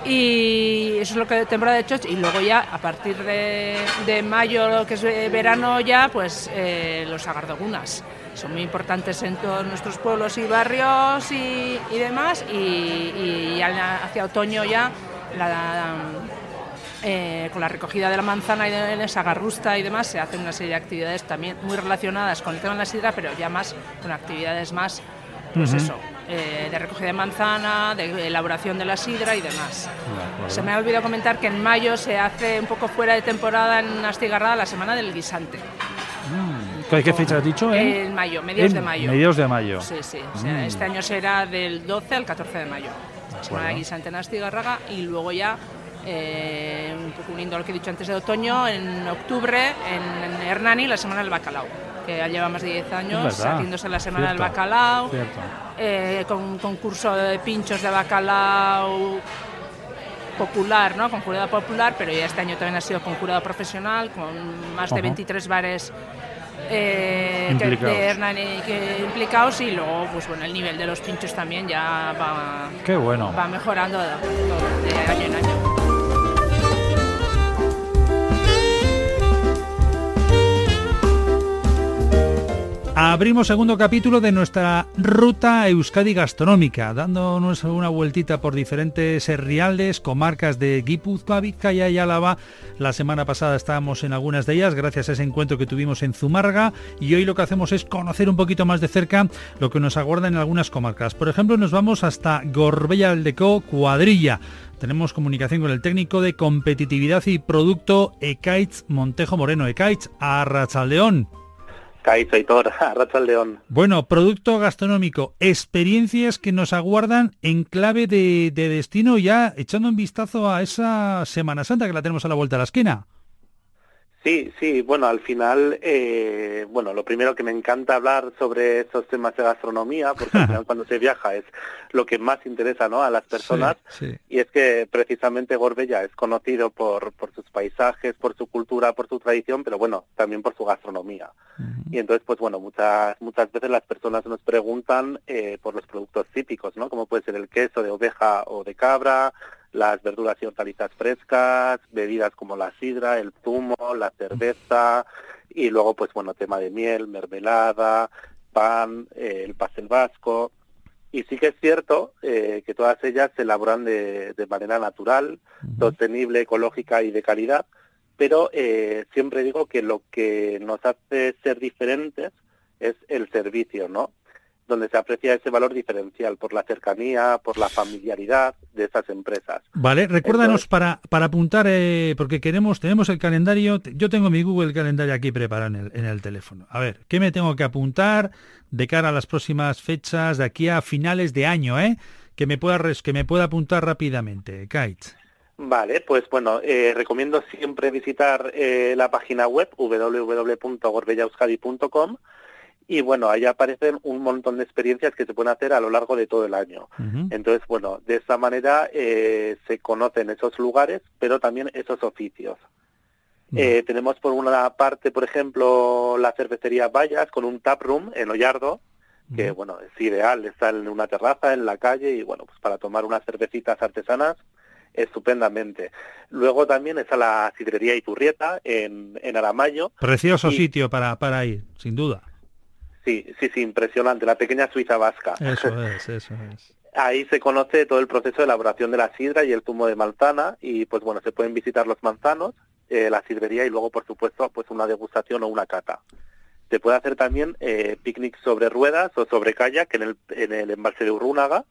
Y eso es lo que temporada de choch. Y luego ya, a partir de, de mayo, lo que es verano ya, pues eh, los agardogunas. Son muy importantes en todos nuestros pueblos y barrios y, y demás. Y, y hacia otoño ya, la, eh, con la recogida de la manzana y de la sagarrusta y demás, se hacen una serie de actividades también muy relacionadas con el tema de la sidra, pero ya más con actividades más, pues eso, eh, de recogida de manzana, de elaboración de la sidra y demás. Se me ha olvidado comentar que en mayo se hace un poco fuera de temporada en Astigarrada la semana del guisante.
¿Qué, qué fecha has dicho?
En mayo, mediados
en
de mayo.
Mediados de mayo.
Sí, sí. o sea,
Mm.
Este año será del 12 al 14 de mayo. Semana de guisante en Astigarraga y luego ya, eh, un poco uniendo lo que he dicho antes de otoño, en octubre en, en Hernani la semana del bacalao. Que ya lleva más de 10 años haciéndose la semana
Cierto,
del bacalao. eh, con un concurso de pinchos de bacalao popular, ¿no? Con jurado popular, pero ya este año también ha sido con jurado profesional, con más de
Ajá.
23 bares eh,
Implicados.
Hernani que- implicados y luego, pues bueno, el nivel de los pinchos también ya va,
Qué bueno.
va mejorando de, de año en año.
Abrimos segundo capítulo de nuestra ruta Euskadi gastronómica, dándonos una vueltita por diferentes rialdes, comarcas de Guipúzcoa, Vizcaya y Álava. La semana pasada estábamos en algunas de ellas gracias a ese encuentro que tuvimos en Zumarga y hoy lo que hacemos es conocer un poquito más de cerca lo que nos aguarda en algunas comarcas. Por ejemplo, nos vamos hasta Gorbella Aldeco, Cuadrilla. Tenemos comunicación con el técnico de competitividad y producto Ekaitz Montejo Moreno. Ekaitz, <laughs> a Rachaldeón.
León.
Bueno, producto gastronómico, experiencias que nos aguardan en clave de, de destino ya echando un vistazo a esa Semana Santa que la tenemos a la vuelta de la esquina.
Sí, sí, bueno, al final, eh, bueno, lo primero que me encanta hablar sobre esos temas de gastronomía, porque al final <laughs> cuando se viaja es lo que más interesa ¿no? a las personas, y es que precisamente Gorbella es conocido por, por sus paisajes, por su cultura, por su tradición, pero bueno, también por su gastronomía. Y entonces, pues bueno, muchas, muchas veces las personas nos preguntan eh, por los productos típicos, ¿no? Como puede ser el queso de oveja o de cabra, las verduras y hortalizas frescas, bebidas como la sidra, el zumo, la cerveza y luego pues bueno, tema de miel, mermelada, pan, eh, el pastel vasco. Y sí que es cierto eh, que todas ellas se elaboran de, de manera natural, sostenible, ecológica y de calidad, pero eh, siempre digo que lo que nos hace ser diferentes es el servicio, ¿no? Donde se aprecia ese valor diferencial por la cercanía, por la familiaridad de esas empresas.
Vale, recuérdanos para, para apuntar, eh, porque queremos, tenemos el calendario, yo tengo mi Google calendario aquí preparado en el, en el teléfono. A ver, ¿qué me tengo que apuntar de cara a las próximas fechas de aquí a finales de año, eh? Que me pueda, que me pueda apuntar rápidamente, Kite.
Vale, pues bueno, eh, recomiendo siempre visitar eh, la página web www.gorbellauskadi.com y bueno, ahí aparecen un montón de experiencias que se pueden hacer a lo largo de todo el año. Entonces, bueno, de esta manera eh, se conocen esos lugares, pero también esos oficios. Eh, tenemos por una parte, por ejemplo, la cervecería Vallas con un tap room en Ollardo, que bueno, es ideal, está en una terraza, en la calle y bueno, pues para tomar unas cervecitas artesanas estupendamente. Luego también está la sidrería Iturrieta en, en Aramayo.
Precioso sitio para, para ir, sin duda.
Sí, sí, sí, impresionante, la pequeña Suiza vasca.
Eso <laughs> es, eso es.
Ahí se conoce todo el proceso de elaboración de la sidra y el zumo de manzana y pues bueno, se pueden visitar los manzanos, eh, la sidrería y luego por supuesto pues una degustación o una cata. Se puede hacer también eh, picnic sobre ruedas o sobre kayak en el, en el embalse de Urrúnaga.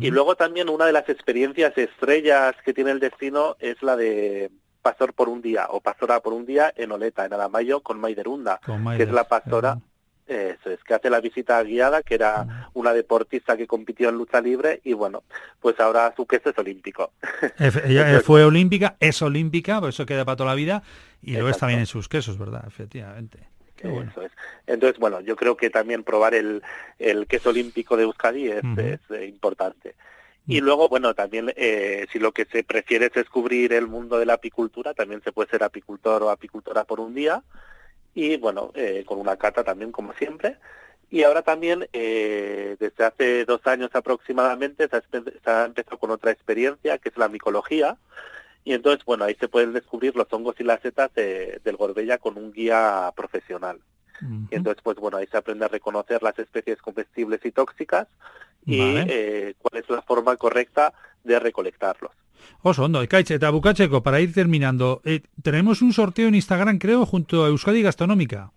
Y luego también una de las experiencias estrellas que tiene el destino es la de pastor por un día o pastora por un día en Oleta, en Aramayo, con Maiderunda, que es la pastora eso es, que hace la visita guiada, que era una deportista que compitió en lucha libre y bueno, pues ahora su queso es olímpico. <laughs>
Ella fue olímpica, es olímpica, por eso queda para toda la vida y lo es también en sus quesos, ¿verdad? Efectivamente.
Eso es. Entonces, bueno, yo creo que también probar el, el queso olímpico de Euskadi es, eh, importante. Y luego, bueno, también eh, si lo que se prefiere es descubrir el mundo de la apicultura, también se puede ser apicultor o apicultora por un día y bueno, eh, con una cata también como siempre. Y ahora también, eh, desde hace dos años aproximadamente, se ha, empezado con otra experiencia, que es la micología. Y entonces, bueno, ahí se pueden descubrir los hongos y las setas del Gorbella con un guía profesional. Y entonces, pues bueno, ahí se aprende a reconocer las especies comestibles y tóxicas y eh, cuál es la forma correcta de recolectarlos.
Oso, ondo, ekaitz, eta bukatzeko, para ir terminando, eh, tenemos un sorteo en Instagram, creo, junto a Euskadi Gastronómica.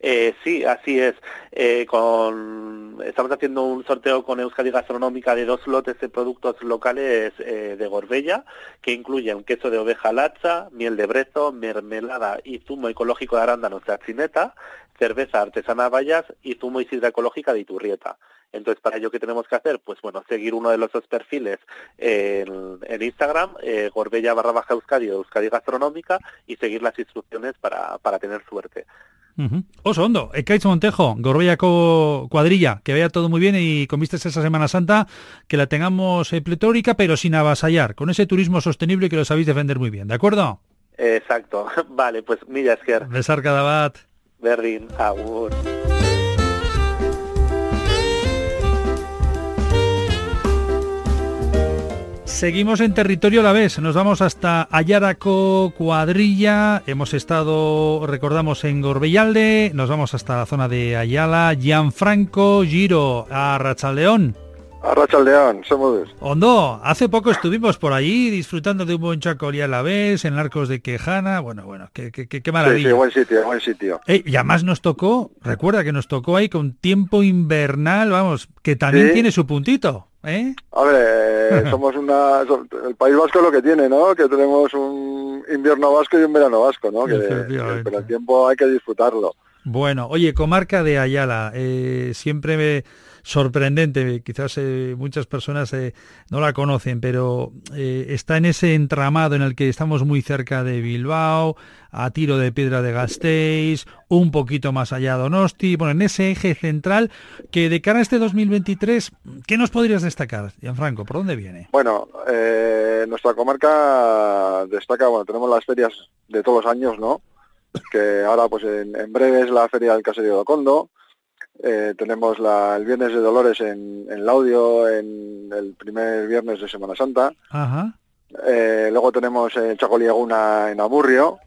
Eh, sí, así es. Eh, con, estamos haciendo un sorteo con Euskadi Gastronómica de dos lotes de productos locales eh, de Gorbella, que incluyen queso de oveja lacha, miel de brezo, mermelada y zumo ecológico de arándanos de achineta, cerveza artesana Vallas y zumo y sidra ecológica de Iturrieta. Entonces, para ello, ¿qué tenemos que hacer? Pues bueno, seguir uno de los dos perfiles en, Instagram, eh, Gorbella barra baja Euskadi o Euskadi Gastronómica, y seguir las instrucciones para, para tener suerte.
Uh Oso, hondo, Ekaitz Montejo, Gorbellako cuadrilla, que vea todo muy bien y con vistas esa Semana Santa, que la tengamos eh, pletórica, pero sin avasallar, con ese turismo sostenible que lo sabéis defender muy bien, ¿de acuerdo?
Exacto, <laughs> vale, pues mila esker.
Besar cada bat.
Berrin, agur.
Seguimos en territorio a la vez, nos vamos hasta Ayaraco, Cuadrilla, hemos estado, recordamos, en Gorbellalde, nos vamos hasta la zona de Ayala, Gianfranco, Giro, a Rachaldeón.
A Rachaldeón, somos
Hondo, hace poco estuvimos por allí disfrutando de un buen chacolí a la vez, en Arcos de Quejana, bueno, bueno, qué, qué, qué maravilla.
Sí, sí, buen sitio, buen sitio.
y además nos tocó, recuerda que nos tocó ahí con tiempo invernal, vamos, que también tiene su puntito. ¿Eh?
ver, <laughs> somos una... El País Vasco lo que tiene, ¿no? Que tenemos un invierno vasco y un verano vasco, ¿no? Que, pero el tiempo hay que disfrutarlo.
Bueno, oye, comarca de Ayala, eh, siempre me sorprendente, quizás eh, muchas personas eh, no la conocen, pero eh, está en ese entramado en el que estamos muy cerca de Bilbao, a tiro de piedra de Gasteiz, un poquito más allá de Donosti, bueno, en ese eje central que de cara a este 2023, ¿qué nos podrías destacar, Gianfranco? ¿Por dónde viene?
Bueno, nuestra comarca destaca, bueno, tenemos las ferias de todos los años, ¿no? Que ahora, pues en, breve es la feria del Caserío de Ocondo, eh, tenemos la, el Viernes de Dolores en, en Laudio, en el primer viernes de Semana Santa. Eh, luego tenemos el Chacoliaguna en Amurrio.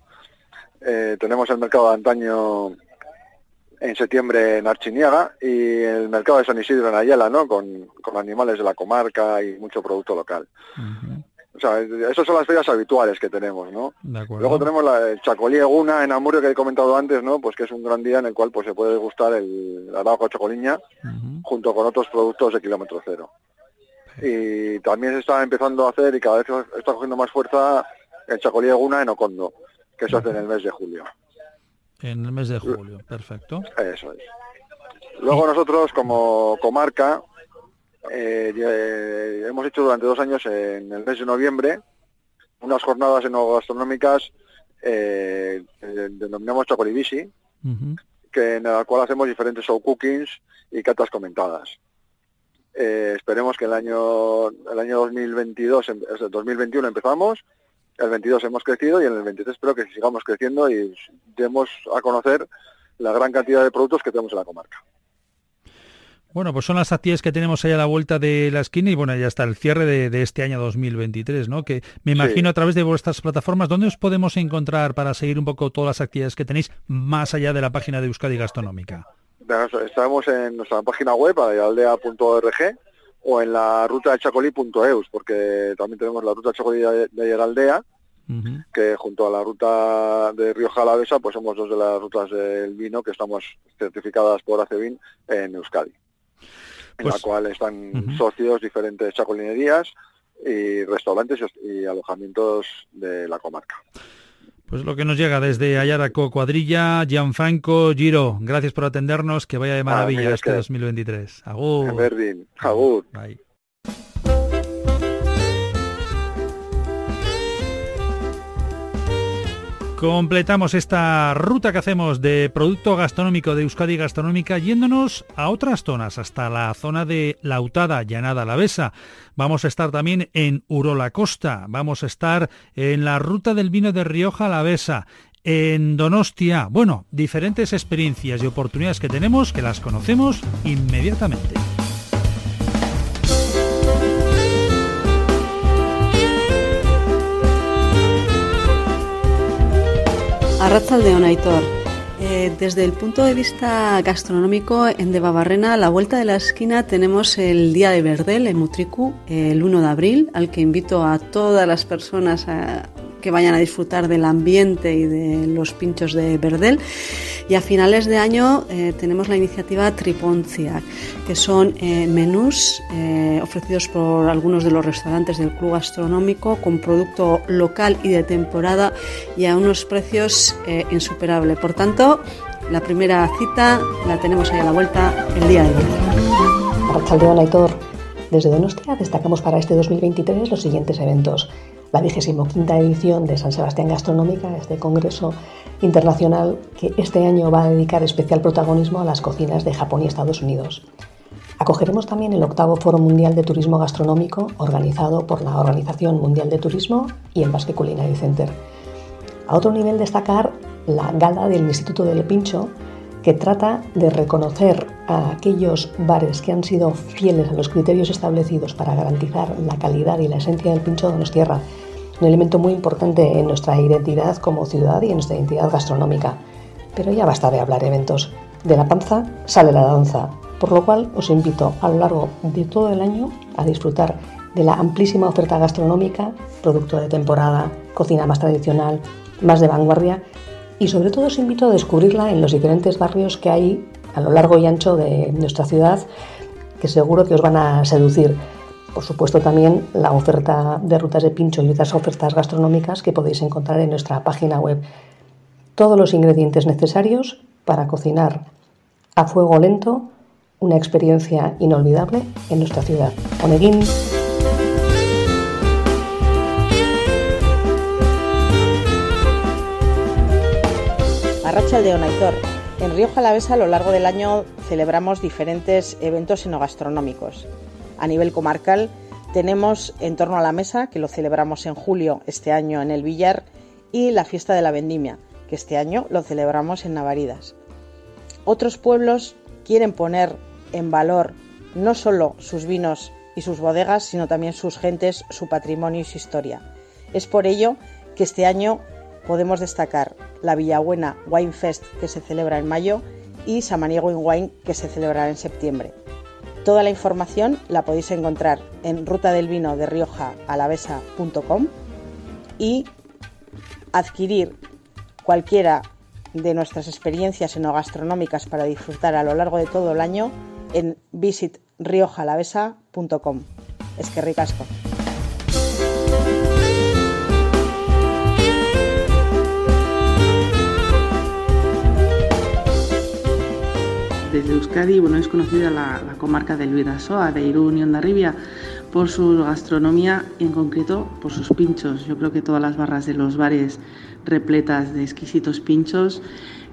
Eh, tenemos el mercado de antaño en septiembre en Archiniaga y el mercado de San Isidro en Ayala, ¿no? Con, con animales de la comarca y mucho producto local. O sea, esas son las ferias habituales que tenemos, ¿no? Luego tenemos la Chacolí Eguna en Amurio que he comentado antes, ¿no? Pues que es un gran día en el cual pues se puede gustar el arajo chacoliña junto con otros productos de kilómetro cero. Y también se está empezando a hacer y cada vez está cogiendo más fuerza el Chacolí Eguna en Ocondo, que se hace en el mes de julio.
En el mes de julio, perfecto.
Eso es. Luego nosotros como comarca eh, eh, hemos hecho durante dos años en el mes de noviembre unas jornadas enogastronómicas eh, denominamos Chocolibisi, que en la cual hacemos diferentes show cookings y catas comentadas. Eh, esperemos que el año el año 2022 2021 empezamos el 22 hemos crecido y en el 23 espero que sigamos creciendo y demos a conocer la gran cantidad de productos que tenemos en la comarca.
Bueno, pues son las actividades que tenemos ahí a la vuelta de la esquina y bueno, ya está el cierre de, este año 2023, ¿no? Que me imagino a través de vuestras plataformas, ¿dónde os podemos encontrar para seguir un poco todas las actividades que tenéis más allá de la página de Euskadi Gastronómica?
Estamos en nuestra página web, aldea.org o en la ruta de chacolí.eus, porque también tenemos la ruta Chacolí de Aldea, que junto a la ruta de Río Jalavesa, pues somos dos de las rutas del vino que estamos certificadas por ACEVIN en Euskadi en la pues, cual están socios diferentes chacolinerías y restaurantes y alojamientos de la comarca.
Pues lo que nos llega desde Ayaraco Cuadrilla, Gianfranco Giro, gracias por atendernos, que vaya de maravilla ah, este 2023. Agur.
Agur.
Completamos esta ruta que hacemos de producto gastronómico de Euskadi Gastronómica yéndonos a otras zonas, hasta la zona de Lautada, Llanada Lavesa. Vamos a estar también en Urola Costa, vamos a estar en la ruta del vino de Rioja Lavesa, en Donostia. Bueno, diferentes experiencias y oportunidades que tenemos que las conocemos inmediatamente.
Arrachaldeón, Aitor. Eh, desde el punto de vista gastronómico, en Debabarrena, a la vuelta de la esquina, tenemos el Día de Verdel en Mutricu, el 1 de abril, al que invito a todas las personas a que vayan a disfrutar del ambiente y de los pinchos de Verdel. Y a finales de año eh, tenemos la iniciativa Triponcia, que son eh, menús eh, ofrecidos por algunos de los restaurantes del club gastronómico con producto local y de temporada y a unos precios insuperables. Por tanto, la primera cita la tenemos ahí a la vuelta el día de hoy.
Aitor. Desde Donostia destacamos para este 2023 los siguientes eventos la 25 edición de San Sebastián Gastronómica, este congreso internacional que este año va a dedicar especial protagonismo a las cocinas de Japón y Estados Unidos. Acogeremos también el octavo Foro Mundial de Turismo Gastronómico organizado por la Organización Mundial de Turismo y el Basque Culinary Center. A otro nivel destacar la gala del Instituto del Pincho que trata de reconocer a aquellos bares que han sido fieles a los criterios establecidos para garantizar la calidad y la esencia del pincho de tierra, un elemento muy importante en nuestra identidad como ciudad y en nuestra identidad gastronómica. Pero ya basta de hablar eventos. De la panza sale la danza, por lo cual os invito a lo largo de todo el año a disfrutar de la amplísima oferta gastronómica, producto de temporada, cocina más tradicional, más de vanguardia y sobre todo os invito a descubrirla en los diferentes barrios que hay a lo largo y ancho de nuestra ciudad que seguro que os van a seducir. Por supuesto también la oferta de rutas de pincho y otras ofertas gastronómicas que podéis encontrar en nuestra página web. Todos los ingredientes necesarios para cocinar a fuego lento una experiencia inolvidable en nuestra ciudad. Oneguín.
Arracha de Onaitor. En Río Jalavesa a lo largo del año celebramos diferentes eventos enogastronómicos. A nivel comarcal tenemos En torno a la mesa, que lo celebramos en julio este año en el Villar, y la fiesta de la vendimia, que este año lo celebramos en Navaridas. Otros pueblos quieren poner en valor no solo sus vinos y sus bodegas, sino también sus gentes, su patrimonio y su historia. Es por ello que este año podemos destacar la Villabuena Wine Fest que se celebra en mayo y Samaniego in Wine que se celebrará en septiembre. Toda la información la podéis encontrar en ruta del vino de Rioja alavesa.com y adquirir cualquiera de nuestras experiencias enogastronómicas para disfrutar a lo largo de todo el año en visitriojalavesa.com. Es que ricasco.
desde Euskadi, bueno, es conocida la, comarca del Vidasoa, de Irún y Ondarribia, por su gastronomía y en concreto por sus pinchos. Yo creo que todas las barras de los bares repletas de exquisitos pinchos,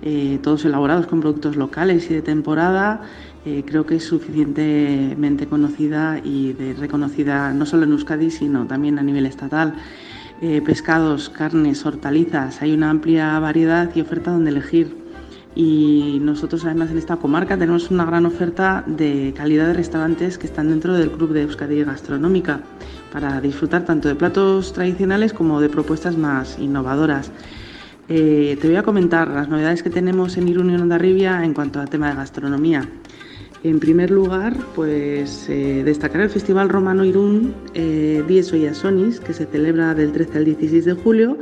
eh, todos elaborados con productos locales y de temporada, eh, creo que es suficientemente conocida y reconocida no solo en Euskadi, sino también a nivel estatal. Eh, pescados, carnes, hortalizas, hay una amplia variedad y oferta donde elegir y nosotros además en esta comarca tenemos una gran oferta de calidad de restaurantes que están dentro del Club de Euskadi Gastronómica para disfrutar tanto de platos tradicionales como de propuestas más innovadoras. Eh, te voy a comentar las novedades que tenemos en y Ondarribia en cuanto al tema de gastronomía. En primer lugar, pues eh, destacar el Festival Romano Irún eh, Dies Oyasonis, que se celebra del 13 al 16 de julio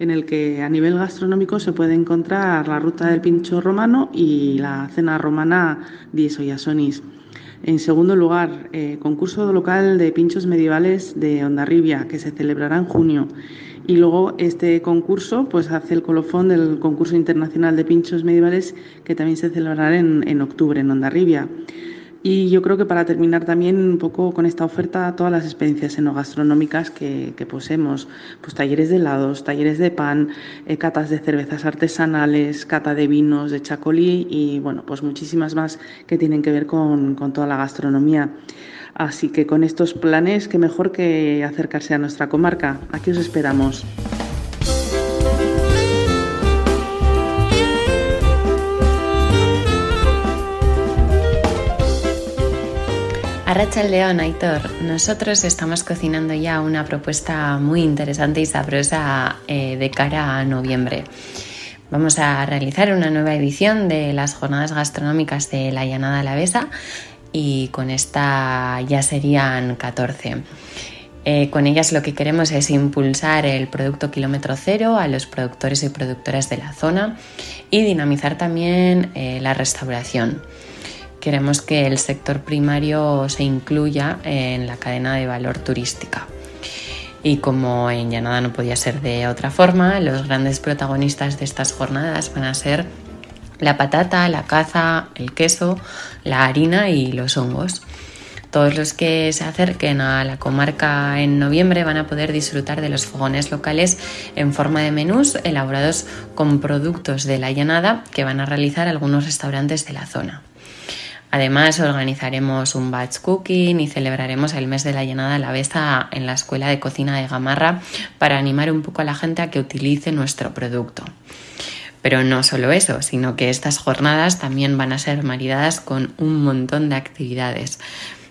en el que a nivel gastronómico se puede encontrar la ruta del pincho romano y la cena romana Dies Oyasonis. En segundo lugar, eh, concurso local de pinchos medievales de Ondarribia, que se celebrará en junio. Y luego este concurso pues, hace el colofón del concurso internacional de pinchos medievales, que también se celebrará en, en octubre en Ondarribia. Y yo creo que para terminar también un poco con esta oferta, todas las experiencias enogastronómicas que, que poseemos, pues talleres de helados, talleres de pan, eh, catas de cervezas artesanales, cata de vinos, de chacolí y bueno, pues muchísimas más que tienen que ver con, con toda la gastronomía. Así que con estos planes, qué mejor que acercarse a nuestra comarca. Aquí os esperamos.
Arracha el León, Aitor. Nosotros estamos cocinando ya una propuesta muy interesante y sabrosa eh, de cara a noviembre. Vamos a realizar una nueva edición de las jornadas gastronómicas de la Llanada Alavesa y con esta ya serían 14. Eh, con ellas lo que queremos es impulsar el producto kilómetro cero a los productores y productoras de la zona y dinamizar también eh, la restauración. Queremos que el sector primario se incluya en la cadena de valor turística. Y como en Llanada no podía ser de otra forma, los grandes protagonistas de estas jornadas van a ser la patata, la caza, el queso, la harina y los hongos. Todos los que se acerquen a la comarca en noviembre van a poder disfrutar de los fogones locales en forma de menús elaborados con productos de la llanada que van a realizar algunos restaurantes de la zona. Además, organizaremos un batch cooking y celebraremos el mes de la llenada de la besta en la Escuela de Cocina de Gamarra para animar un poco a la gente a que utilice nuestro producto. Pero no solo eso, sino que estas jornadas también van a ser maridadas con un montón de actividades.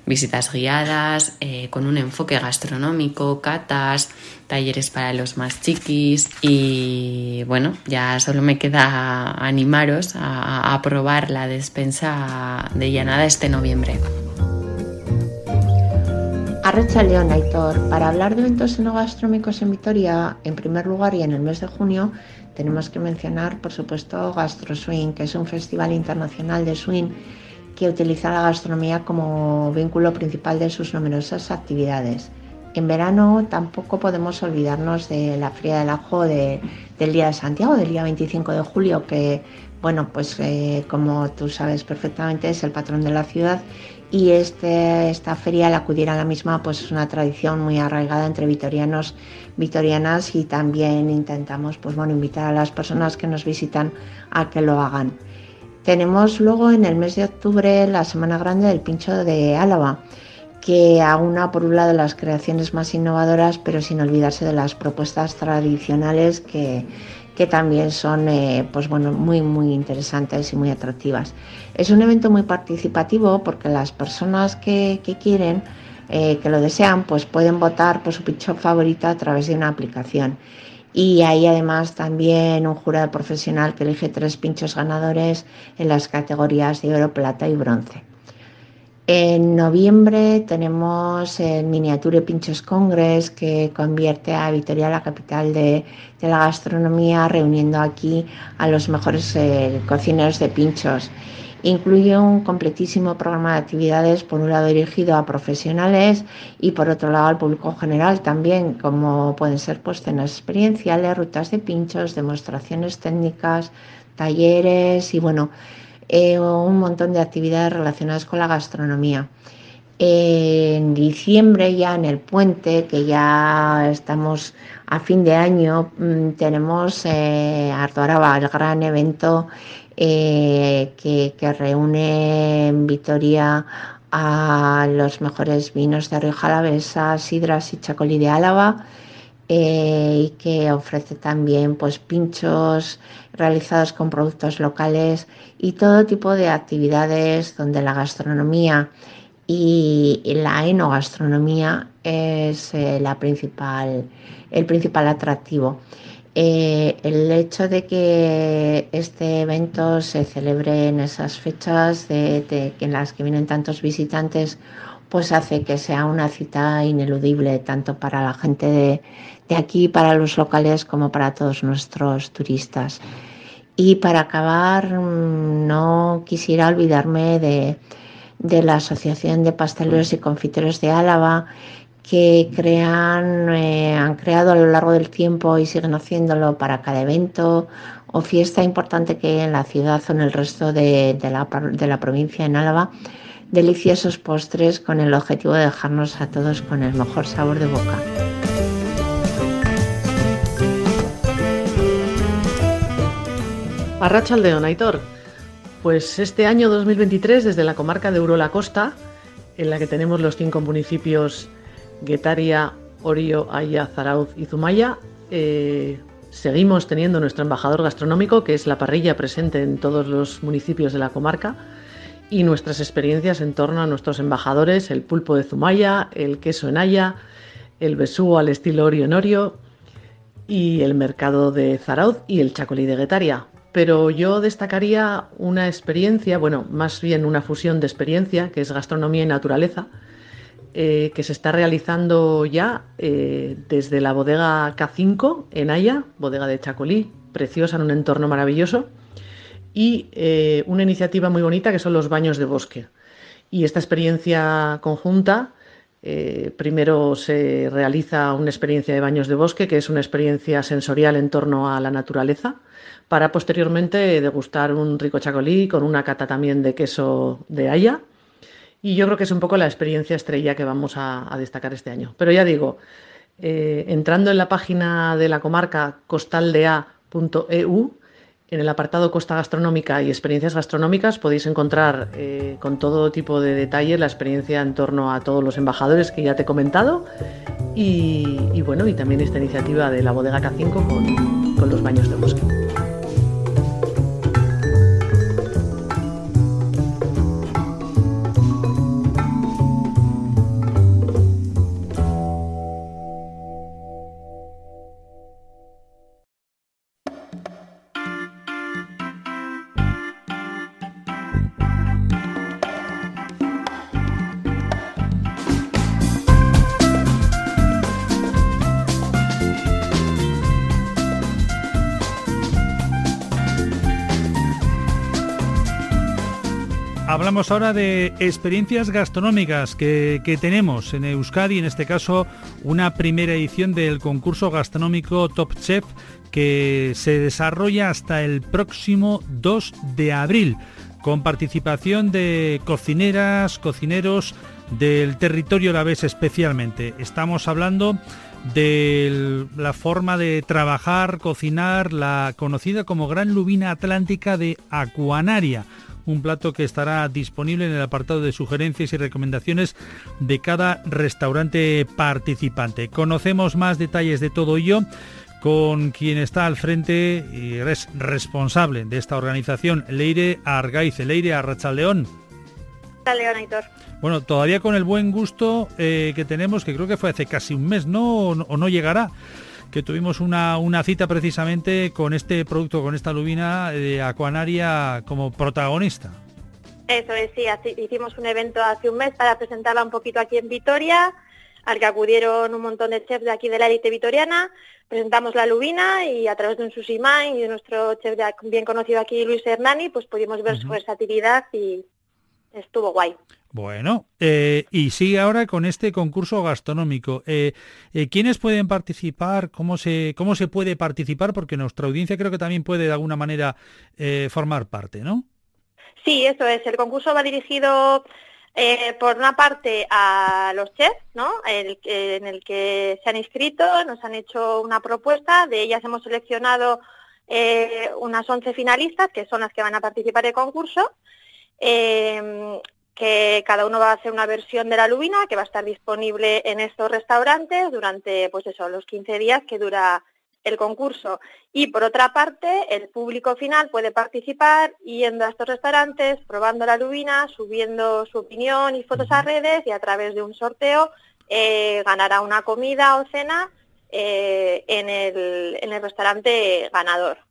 Visitas guiadas, eh, con un enfoque gastronómico, catas, talleres para los más chiquis y bueno, ya solo me queda animaros a, a probar la despensa de llanada este noviembre.
Arrecha León, Aitor. Para hablar de eventos en Vitoria, en primer lugar y en el mes de junio, tenemos que mencionar, por supuesto, Gastro Swing, que es un festival internacional de swing que utiliza la gastronomía como vínculo principal de sus numerosas actividades. En verano tampoco podemos olvidarnos de la Fría del Ajo del Día de Santiago, del día 25 de julio, que, bueno, pues eh, como tú sabes perfectamente es el patrón de la ciudad y este, esta feria, al acudir a la misma, pues es una tradición muy arraigada entre vitorianos, vitorianas y también intentamos pues bueno, invitar a las personas que nos visitan a que lo hagan. Tenemos luego en el mes de octubre la Semana Grande del Pincho de Álava, que aúna por un lado las creaciones más innovadoras, pero sin olvidarse de las propuestas tradicionales que, que también son eh, pues bueno, muy, muy interesantes y muy atractivas. Es un evento muy participativo porque las personas que, quieren, eh, que lo desean, pues pueden votar por su pincho favorito a través de una aplicación. Y hay además también un jurado profesional que elige tres pinchos ganadores en las categorías de oro, plata y bronce. En noviembre tenemos el Miniature Pinchos Congress que convierte a Vitoria la capital de, la gastronomía, reuniendo aquí a los mejores eh, cocineros de pinchos. Incluye un completísimo programa de actividades, por un lado dirigido a profesionales y por otro lado al público general también, como pueden ser pues, cenas experienciales, rutas de pinchos, demostraciones técnicas, talleres y bueno, eh, un montón de actividades relacionadas con la gastronomía. En diciembre, ya en el puente, que ya estamos a fin de año, mm, tenemos eh, Artoaraba, el gran evento eh, que, reúne en Vitoria a los mejores vinos de Rioja Alavesa, Sidras y Chacolí de Álava eh, y que ofrece también pues pinchos realizados con productos locales y todo tipo de actividades donde la gastronomía y la enogastronomía es eh, la principal, el principal atractivo. Eh, el hecho de que este evento se celebre en esas fechas en las que vienen tantos visitantes pues hace que sea una cita ineludible tanto para la gente de, de aquí para los locales como para todos nuestros turistas. Y para acabar, mm, no quisiera olvidarme de, la Asociación de Pasteleros y Confiteros de Álava, que crean, eh, han creado a lo largo del tiempo y siguen haciéndolo para cada evento o fiesta importante que hay en la ciudad o en el resto de, la, de la provincia en Álava, deliciosos postres con el objetivo de dejarnos a todos con el mejor sabor de boca.
Arrachaldeón, Aitor. Pues este año 2023, desde la comarca de Urola Costa, en la que tenemos los cinco municipios Guetaria, Orio, Aya, Zarauz y Zumaya, eh, seguimos teniendo nuestro embajador gastronómico, que es la parrilla presente en todos los municipios de la comarca, y nuestras experiencias en torno a nuestros embajadores, el pulpo de Zumaya, el queso en Aya, el besú al estilo Orio en Orio, y el mercado de Zarauz y el chacolí de Guetaria pero yo destacaría una experiencia, bueno, más bien una fusión de experiencia, que es gastronomía y naturaleza, eh, que se está realizando ya eh, desde la bodega K5 en Haya, bodega de Chacolí, preciosa en un entorno maravilloso, y eh, una iniciativa muy bonita que son los baños de bosque. Y esta experiencia conjunta, primero se realiza una experiencia de baños de bosque, que es una experiencia sensorial en torno a la naturaleza, para posteriormente degustar un rico chacolí con una cata también de queso de haya. Y yo creo que es un poco la experiencia estrella que vamos a, destacar este año. Pero ya digo, eh, entrando en la página de la comarca costaldea.eu, en el apartado Costa Gastronómica y Experiencias Gastronómicas podéis encontrar eh, con todo tipo de detalles la experiencia en torno a todos los embajadores que ya te he comentado y, bueno, y también esta iniciativa de la bodega K5 con, con los baños de bosque.
Hablamos ahora de experiencias gastronómicas que, tenemos en Euskadi, en este caso una primera edición del concurso gastronómico Top Chef que se desarrolla hasta el próximo 2 de abril, con participación de cocineras, cocineros del territorio la vez especialmente. Estamos hablando de la forma de trabajar, cocinar, la conocida como Gran Lubina Atlántica de Acuanaria, un plato que estará disponible en el apartado de sugerencias y recomendaciones de cada restaurante participante. Conocemos más detalles de todo ello con quien está al frente y es responsable de esta organización, Leire Argaiz. Leire Arrachaldeón.
León, Aitor.
Bueno, todavía con el buen gusto eh, que tenemos, que creo que fue hace casi un mes, ¿no? O no, llegará que tuvimos una, una, cita precisamente con este producto, con esta lubina de Acuanaria como protagonista.
Eso es, sí, hicimos un evento hace un mes para presentarla un poquito aquí en Vitoria, al que acudieron un montón de chefs de aquí de la élite vitoriana, presentamos la lubina y a través de un sushi y de nuestro chef bien conocido aquí, Luis Hernani, pues pudimos ver su versatilidad y estuvo guay.
Bueno, eh, y sigue ahora con este concurso gastronómico. Eh, eh, ¿Quiénes pueden participar? ¿Cómo se, ¿Cómo se puede participar? Porque nuestra audiencia creo que también puede de alguna manera formar parte, ¿no?
Sí, eso es. El concurso va dirigido por una parte a los chefs, ¿no? en el que se han inscrito, nos han hecho una propuesta, de ellas hemos seleccionado unas 11 finalistas, que son las que van a participar en el concurso que cada uno va a hacer una versión de la lubina que va a estar disponible en estos restaurantes durante pues eso, los 15 días que dura el concurso. Y por otra parte, el público final puede participar yendo a estos restaurantes, probando la lubina, subiendo su opinión y fotos a redes y a través de un sorteo eh, ganará una comida o cena eh, en, el, en el restaurante ganador.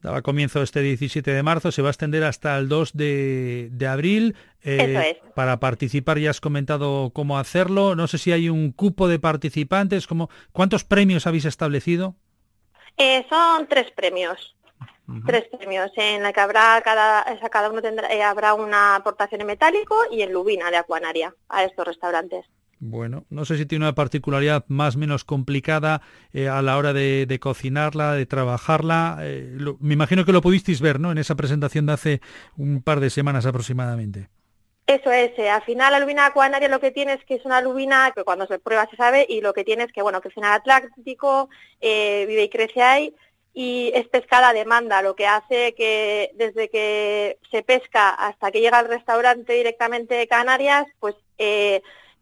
Daba comienzo este 17 de marzo, se va a extender hasta el 2 de, abril.
Eh,
para participar ya has comentado cómo hacerlo. No sé si hay un cupo de participantes. Como, ¿Cuántos premios habéis establecido?
Eh, son tres premios. Tres premios en la que habrá cada, cada uno tendrá, eh, habrá una aportación en metálico y en lubina de acuanaria a estos restaurantes.
Bueno, no sé si tiene una particularidad más o menos complicada eh, a la hora de, cocinarla, de trabajarla. Eh, me imagino que lo pudisteis ver, ¿no? En esa presentación de hace un par de semanas aproximadamente.
Eso es, eh, al final la lubina acuanaria lo que tiene es que es una lubina que cuando se prueba se sabe y lo que tiene es que, bueno, que es en el Atlántico, vive y crece ahí y es pescada a demanda, lo que hace que desde que se pesca hasta que llega al restaurante directamente de Canarias, pues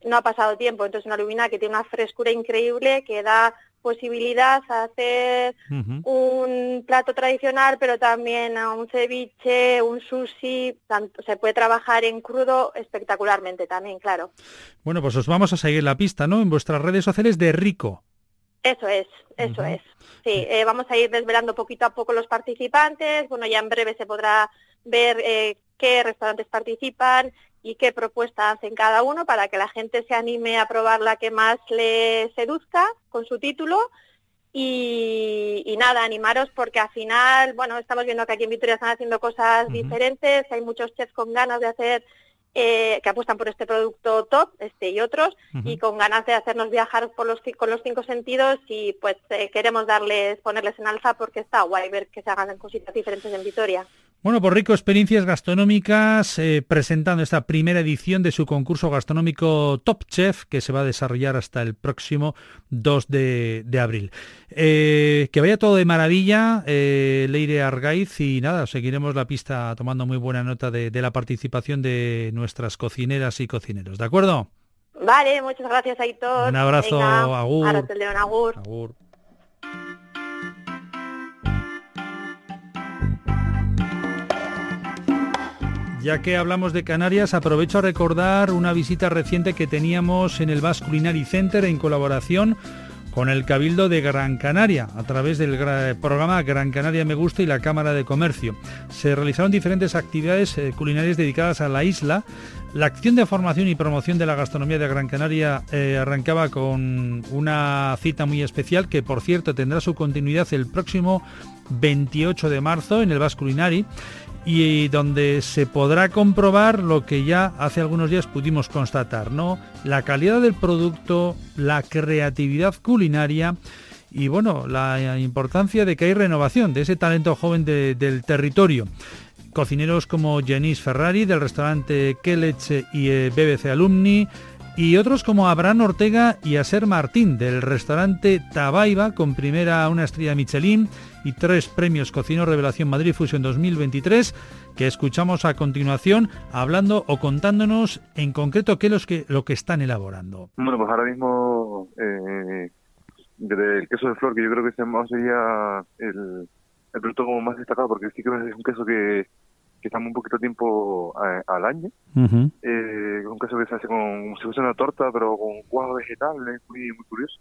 no ha pasado tiempo, entonces una lubina que tiene una frescura increíble que da posibilidad a hacer un plato tradicional, pero también a un ceviche, un sushi, tanto, se puede trabajar en crudo espectacularmente también, claro.
Bueno, pues os vamos a seguir la pista, ¿no? En vuestras redes sociales de Rico.
Eso es, eso es. Sí, eh, vamos a ir desvelando poquito a poco los participantes. Bueno, ya en breve se podrá ver eh, qué restaurantes participan, y qué propuesta hacen cada uno para que la gente se anime a probar la que más le seduzca con su título. Y, nada, animaros porque al final, bueno, estamos viendo que aquí en Vitoria están haciendo cosas diferentes, hay muchos chefs con ganas de hacer, eh, que apuestan por este producto top, este y otros, y con ganas de hacernos viajar por los, con los cinco sentidos y pues eh, queremos darles, ponerles en alza porque está guay ver que se hagan cositas diferentes en Vitoria.
Bueno, por Rico Experiencias Gastronómicas eh, presentando esta primera edición de su concurso gastronómico Top Chef que se va a desarrollar hasta el próximo 2 de, abril. Eh, que vaya todo de maravilla, eh, Leire Argaiz, y nada, seguiremos la pista tomando muy buena nota de, la participación de nuestras cocineras y cocineros. ¿De acuerdo?
Vale, muchas gracias Aitor.
Un abrazo, agur.
agur.
Ya que hablamos de Canarias, aprovecho a recordar una visita reciente que teníamos en el Basque Culinary Center en colaboración con el Cabildo de Gran Canaria, a través del programa Gran Canaria Me Gusta y la Cámara de Comercio. Se realizaron diferentes actividades eh, culinarias dedicadas a la isla. La acción de formación y promoción de la gastronomía de Gran Canaria eh, arrancaba con una cita muy especial que, por cierto, tendrá su continuidad el próximo 28 de marzo en el Basque Culinary y donde se podrá comprobar lo que ya hace algunos días pudimos constatar, ¿no? La calidad del producto, la creatividad culinaria y bueno, la importancia de que hay renovación de ese talento joven del territorio. Cocineros como Janice Ferrari del restaurante Kelech y eh, BBC Alumni, y otros como Abraham Ortega y Aser Martín del restaurante Tabaiba con primera una estrella Michelin y tres premios Cocino Revelación Madrid Fusion 2023 que escuchamos a continuación hablando o contándonos en concreto qué es que, lo que están elaborando.
Bueno, pues ahora mismo eh, el queso de flor que yo creo que sería el, el producto como más destacado porque sí que es un queso que que estamos un poquito tiempo eh, al año. eh, un queso que se hace con, si fuese una torta, pero con cuajo vegetal, es muy, muy curioso.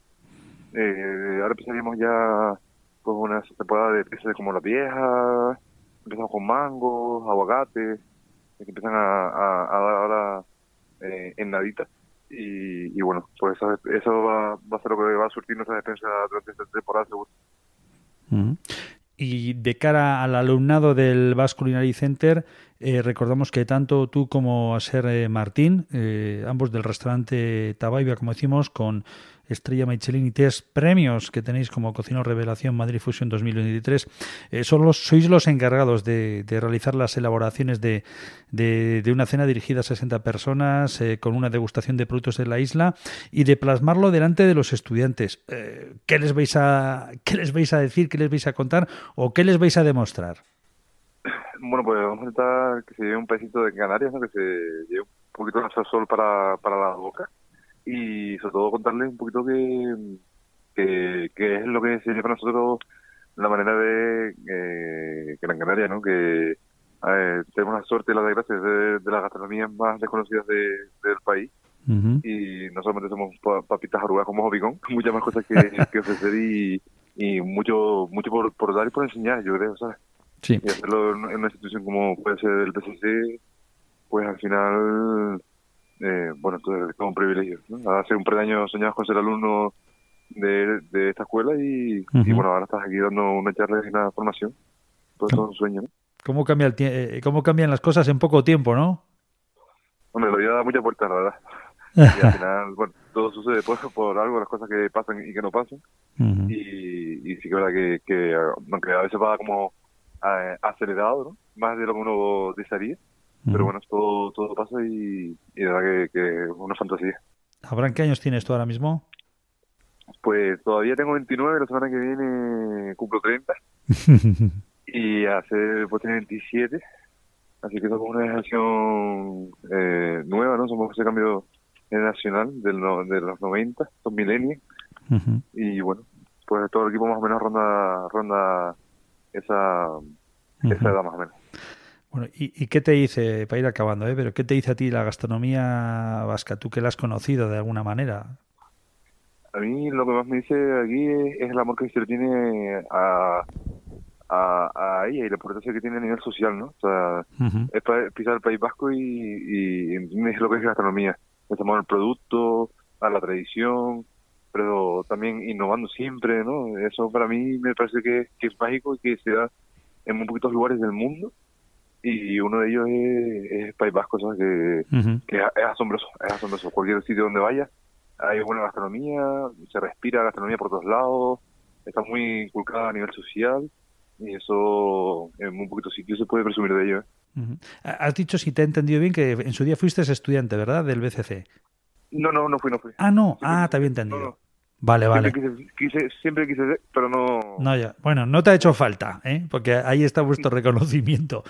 Eh, ahora empezaríamos ya con una temporada de quesos como la vieja, empezamos con mangos, aguacates, que empiezan a, a, dar ahora eh, en nadita. Y, y, bueno, pues eso, eso va, va, a ser lo que va a surtir nuestra defensa durante esta temporada seguro.
Y de cara al alumnado del Basque Culinary Center, eh, recordamos que tanto tú como a ser eh, Martín, eh, ambos del restaurante Tabaibia, como decimos, con Estrella Michelin y tres premios que tenéis como Cocino Revelación Madrid Fusion 2023. Eh, sois los encargados de, realizar las elaboraciones de, una cena dirigida a 60 personas eh, con una degustación de productos de la isla y de plasmarlo delante de los estudiantes. Eh, ¿qué, les vais a, ¿Qué les vais a decir? ¿Qué les vais a contar? ¿O qué les vais a demostrar?
Bueno, pues vamos a intentar que se lleve un pedacito de Canarias, que se lleve un poquito de sol para, para la boca y sobre todo contarles un poquito que, que, es lo que sería para nosotros la manera de eh, Gran Canaria, ¿no? que tenemos la suerte y la desgracia de, de las gastronomías más desconocidas del país y no solamente somos papitas arrugas como Hobicon, <laughs> muchas más cosas que, que ofrecer y, y mucho mucho por, por dar y por enseñar, yo creo, ¿sabes?
Sí.
Y hacerlo en una institución como puede ser el PCC, pues al final eh, bueno, esto es un privilegio. Hace un par de años soñabas con ser alumno de, de esta escuela y, bueno, ahora estás aquí dando una charla y una formación. Todo eso es un sueño, ¿no?
¿Cómo, cambia el eh, ¿Cómo cambian las cosas en poco tiempo, no?
Hombre, lo vida da muchas vueltas, la verdad. <laughs> y al final, bueno, todo sucede por, por algo, las cosas que pasan y que no pasan. y, y, sí que es verdad que, que, aunque a veces va como eh, acelerado, ¿no? Más de lo que uno desearía pero bueno, todo, todo pasa y, y de verdad que, que una fantasía.
¿Abraham, qué años tienes tú ahora mismo?
Pues todavía tengo 29, la semana que viene cumplo 30. <laughs> y hace pues tengo 27. Así que somos una generación eh, nueva, ¿no? Somos ese cambio generacional del de los 90, son milenios. Y bueno, pues todo el equipo más o menos ronda ronda esa, esa edad más o menos.
Bueno, ¿y, qué te dice, para ir acabando, ¿eh? pero qué te dice a ti la gastronomía vasca, tú que la has conocido de alguna manera?
A mí lo que más me dice aquí es, el amor que se le tiene a, a, ella y la importancia que tiene a nivel social, ¿no? O sea, es pisar el País Vasco y, y, es lo que es gastronomía. Es amor al producto, a la tradición, pero también innovando siempre, ¿no? Eso para mí me parece que, que es mágico y que se da en muy poquitos lugares del mundo y uno de ellos es, País Vasco, Que, es asombroso, es asombroso. Cualquier sitio donde vaya hay buena gastronomía, se respira gastronomía por todos lados, está muy inculcada a nivel social y eso en un poquito sitio se puede presumir de ello.
¿eh? Has dicho, si te he entendido bien, que en su día fuiste estudiante, ¿verdad? Del BCC.
No, no, no fui, no fui.
Ah, no, ah, te había entendido. Vale, vale.
Siempre quise, siempre quise ser, pero no...
No, ya. Bueno, no te ha hecho falta, ¿eh? porque ahí está vuestro <laughs> reconocimiento.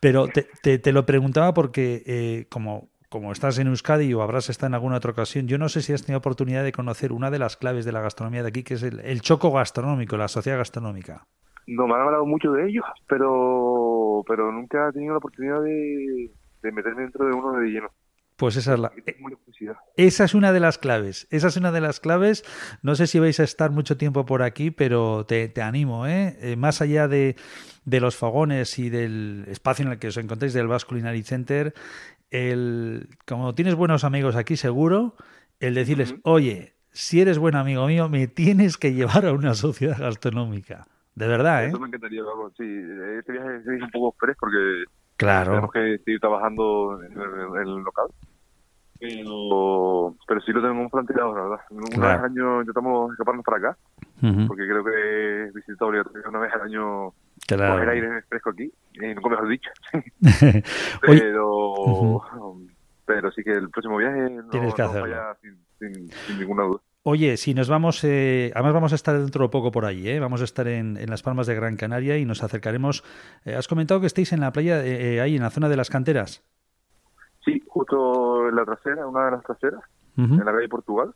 Pero te, te, lo preguntaba porque eh, como, como estás en Euskadi o habrás estado en alguna otra ocasión, yo no sé si has tenido oportunidad de conocer una de las claves de la gastronomía de aquí, que es el, choco gastronómico, la sociedad gastronómica.
No, me han hablado mucho de ellos, pero, pero nunca he tenido la oportunidad de, de meterme dentro de uno de lleno.
Pues esa es la. Esa es una de las claves. Esa es una de las claves. No sé si vais a estar mucho tiempo por aquí, pero te, animo, ¿eh? ¿eh? Más allá de, de, los fogones y del espacio en el que os encontréis del Basque Culinary Center, el, como tienes buenos amigos aquí, seguro, el decirles, oye, si eres buen amigo mío, me tienes que llevar a una sociedad gastronómica. De verdad, ¿eh?
Eso me encantaría, vamos, sí. Este viaje es un poco fresco porque
Claro.
tenemos que seguir trabajando en el, en el local. Pero, pero sí lo tenemos planteado, la verdad. Una
Claro.
vez al año intentamos escaparnos para acá, porque creo que es visita obligatoria una vez al año
Claro.
coger aire fresco aquí, y nunca mejor dicho. <laughs> <laughs> Pero, pero sí que el próximo viaje no,
Tienes que
no
hacerlo.
falla sin, sin, sin ninguna duda.
Oye, si nos vamos, eh, además vamos a estar dentro de poco por allí, ¿eh? vamos a estar en, en Las Palmas de Gran Canaria y nos acercaremos. eh, has comentado que estáis en la playa, eh, eh, ahí en la zona de las canteras.
Sí, justo en la trasera, una de las traseras, en la calle Portugal,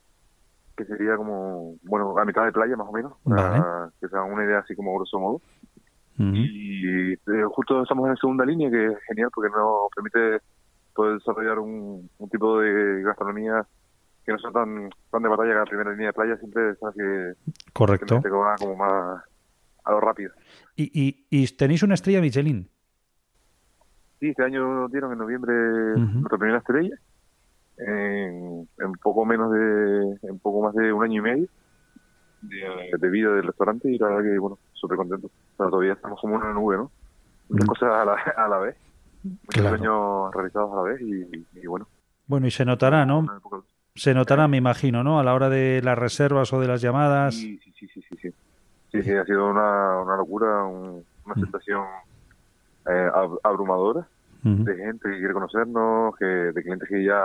que sería como, bueno, a mitad de playa más o menos, para que se hagan una idea así como grosso modo. Y justo estamos en segunda línea, que es genial porque nos permite poder desarrollar un, un tipo de gastronomía que no sea tan, tan de batalla que la primera línea de playa, siempre sabes que,
Correcto.
que como más a lo rápido.
Y, y- y tenéis una estrella Michelin.
Sí, este año dieron en noviembre nuestra primera estrella, en, en poco menos de, en poco más de un año y medio de, de vida del restaurante y la verdad que, bueno, súper contento. O sea, todavía estamos como una nube, ¿no? Muchas cosas a la, a la vez, muchos
Claro.
sueños realizados a la vez y, y bueno.
Bueno, y se notará, ¿no? Se notará, me imagino, ¿no? A la hora de las reservas o de las llamadas.
Sí, sí, sí, sí, sí. Sí, sí, sí, ha sido una, una locura, un- una sensación eh, ab- abrumadora de gente que quiere conocernos, que de clientes que ya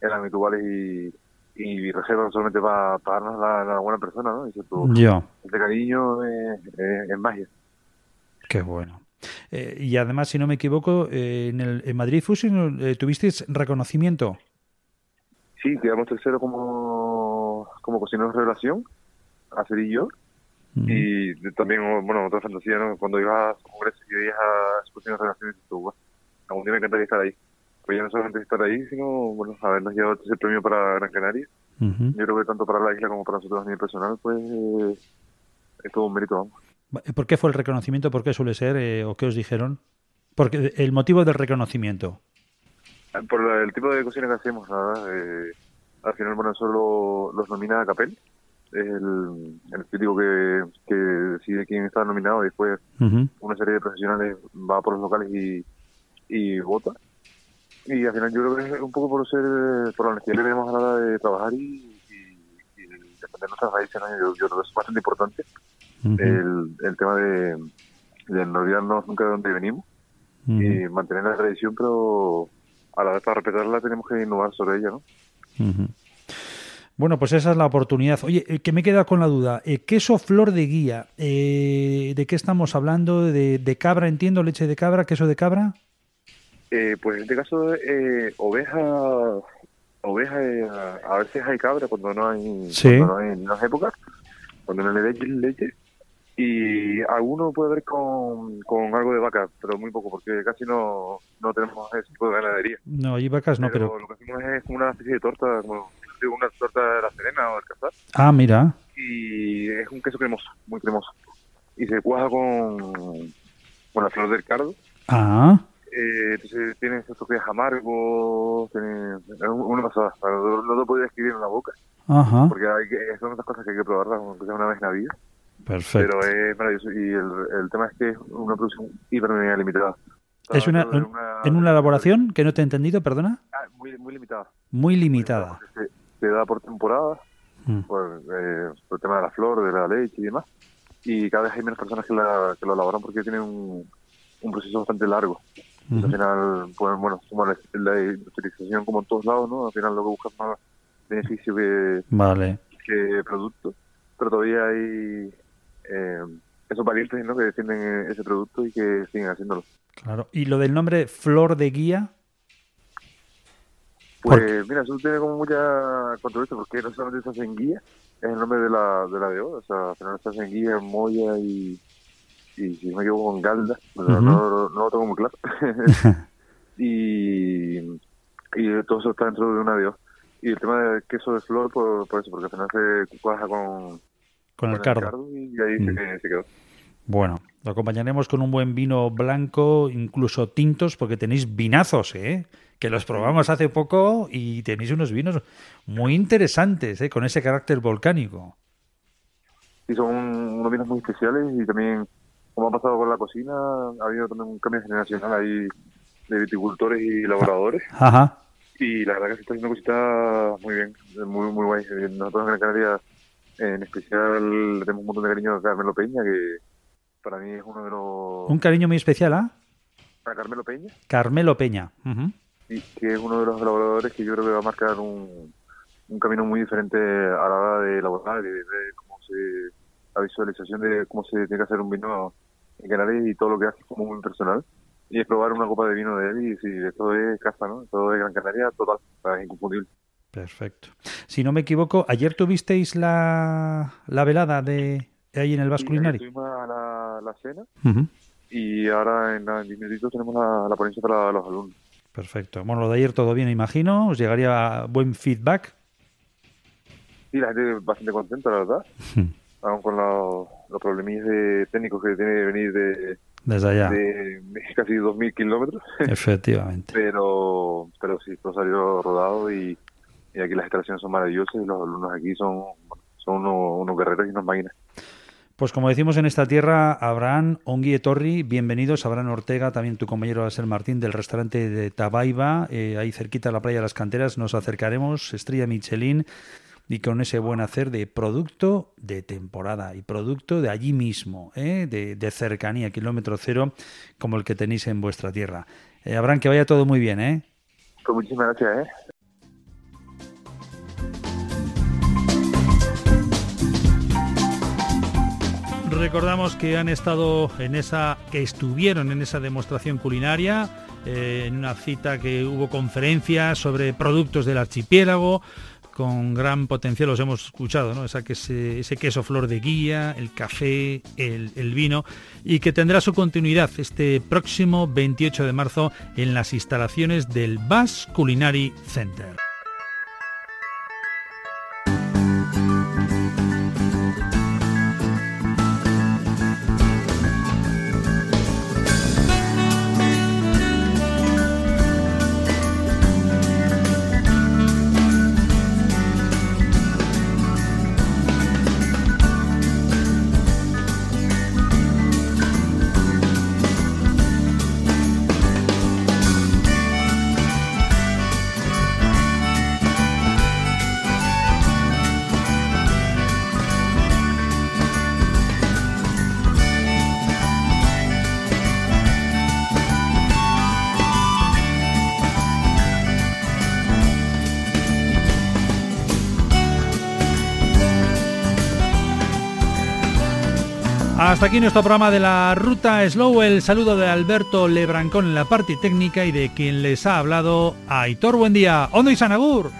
eran habituales y, y reservan solamente para pagarnos la, la buena persona, ¿no? Y dices tú,
Ya.
este cariño es, es- es magia.
Qué bueno. Eh, y además, si no me equivoco, eh, en, el, en Madrid Fusion eh, tuvisteis reconocimiento.
Sí, quedamos tercero como, como cocineros de revelación, Acer y yo. Y de- también, bueno, otra fantasía, ¿no? Cuando ibas a congresos y veías a relaciones, dices tú, "Guau, algún día me encantaría estar ahí. Pues ya no solamente estar ahí, sino, bueno, habernos llevado ese premio para Gran Canaria.
Ujú.
Yo creo que tanto para la isla como para nosotros a nivel personal, pues eh, es todo un mérito, vamos.
¿Por qué fue el reconocimiento? ¿Por qué suele ser? eh, ¿O qué os dijeron? Porque el motivo del reconocimiento.
Por la- el tipo de cocina que hacemos, verdad, eh, al final, bueno, eso lo- los nomina a Capel, es el, el crítico que, que decide quién está nominado y después una serie de profesionales va por los locales y, y vota. Y al final yo creo que es un poco por ser, por la honestidad que tenemos a la hora de trabajar y, y, y defender nuestras raíces, ¿no? yo, yo creo que es bastante importante el, el tema de, de no olvidarnos nunca de dónde venimos y mantener la tradición, pero a la vez para respetarla tenemos que innovar sobre ella, ¿no?
Bueno, pues esa es la oportunidad. Oye, eh, que me queda con la duda. Eh, queso flor de guía. eh, ¿De qué estamos hablando? ¿De, de cabra, entiendo? ¿Leche de cabra? ¿Queso de cabra?
Eh, pues en este caso, eh, oveja, oveja, eh, a, veces hay cabra cuando no hay,
Sí.
cuando no hay en las épocas, cuando no le leche. Y alguno puede ver con, con algo de vaca, pero muy poco, porque casi no, no tenemos ese tipo de ganadería.
No, allí vacas no,
pero,
pero...
lo que hacemos es como una especie de torta, como digo, una torta de la Serena o del Cazar,
Ah, mira.
y es un queso cremoso, muy cremoso. Y se cuaja con, con la flor del cardo,
Ah,
eh, entonces tiene amargos, tiene es un- una pasada, no, no lo puedo describir en la boca,
ajá.
porque hay que, son esas cosas que hay que probarlas, aunque sea una vez en la vida,
Perfecto.
pero es maravilloso y el, el tema es que es una producción hiper mega limitada.
¿Es una,
solo de
un- en una elaboración que no te he entendido, perdona?
ah, muy, muy limitada.
Muy limitada.
Se, se da por temporada,
Mm.
por, eh, por el tema de la flor, de la leche y demás, y cada vez hay menos personas que, la, que lo elaboran porque tiene un, un proceso bastante largo. Al final, pues bueno, como la, la industrialización como en todos lados, ¿no? Al final lo que buscas más beneficio que,
Vale.
que producto, pero todavía hay eh, esos valientes, ¿no? Que defienden ese producto y que siguen haciéndolo.
Claro. ¿Y lo del nombre flor de guía?
Pues mira, eso tiene como mucha controversia porque no solamente se hace en guía, es el nombre de la de la de oro, o sea, al final se hace en guía, en moya y, y si no me equivoco en galda, o sea,
Ujú.
no, no lo tengo muy claro. <laughs> y, y todo eso está dentro de una de oro. Y el tema del queso de flor, por, por eso, porque al final se cuaja con,
Con el cardo.
y ahí
Mm.
se, se quedó.
Bueno, lo acompañaremos con un buen vino blanco, incluso tintos, porque tenéis vinazos, ¿eh? Que los probamos hace poco y tenéis unos vinos muy interesantes, ¿eh? Con ese carácter volcánico.
y son unos vinos muy especiales y también, como ha pasado con la cocina, ha habido también un cambio generacional ahí de viticultores y elaboradores.
Ajá.
Y la verdad que se está haciendo cositas muy bien, muy, muy guay. Nosotros en Gran Canaria, en especial, le tenemos un montón de cariño a Carmelo Peña, que para mí es uno de los...
Un cariño muy especial, ¿ah?
A Carmelo Peña.
Carmelo Peña.
Y que es uno de los elaboradores que yo creo que va a marcar un, un camino muy diferente a la hora de elaborar de, cómo se la visualización de cómo se tiene que hacer un vino en Canarias y todo lo que hace como muy personal y es probar una copa de vino de él y si esto es casa, ¿no? Todo de Gran Canaria, total, es inconfundible.
Perfecto. Si no me equivoco, ayer tuvisteis la, la velada de ahí en el Basque Culinary.
Tuvimos la, la cena y ahora en, en 10 minutitos tenemos la, la ponencia para los alumnos.
Perfecto. Bueno, lo de ayer todo bien, imagino. ¿Os llegaría buen feedback?
Sí, la gente bastante contenta, la verdad. <laughs> Aún con los, los problemillas de técnicos que tiene que venir de,
desde allá.
De, <laughs> casi 2.000 kilómetros.
Efectivamente. <laughs>
pero, pero sí, todo salió rodado y, y, aquí las instalaciones son maravillosas y los alumnos aquí son, son unos, unos guerreros y unas máquinas.
Pues como decimos en esta tierra, Abraham Ongui Torri, bienvenidos. Abraham Ortega, también tu compañero va a ser Martín del restaurante de Tabaiba, eh, ahí cerquita de la playa de las canteras. Nos acercaremos, Estrella Michelin, y con ese buen hacer de producto de temporada y producto de allí mismo, ¿eh? de, cercanía, kilómetro cero, como el que tenéis en vuestra tierra. Eh, Abraham, que vaya todo muy bien. ¿eh?
Pues muchísimas gracias. ¿eh?
Recordamos que han estado en esa, que estuvieron en esa demostración culinaria, eh, en una cita que hubo conferencias sobre productos del archipiélago, con gran potencial, los hemos escuchado, ¿no? Esa, ese, ese queso flor de guía, el café, el, el, vino, y que tendrá su continuidad este próximo 28 de marzo en las instalaciones del Bass Culinary Center. Hasta aquí nuestro programa de la Ruta Slow. El saludo de Alberto Lebrancón en la parte técnica y de quien les ha hablado Aitor Buen día. Ondo y Sanagur.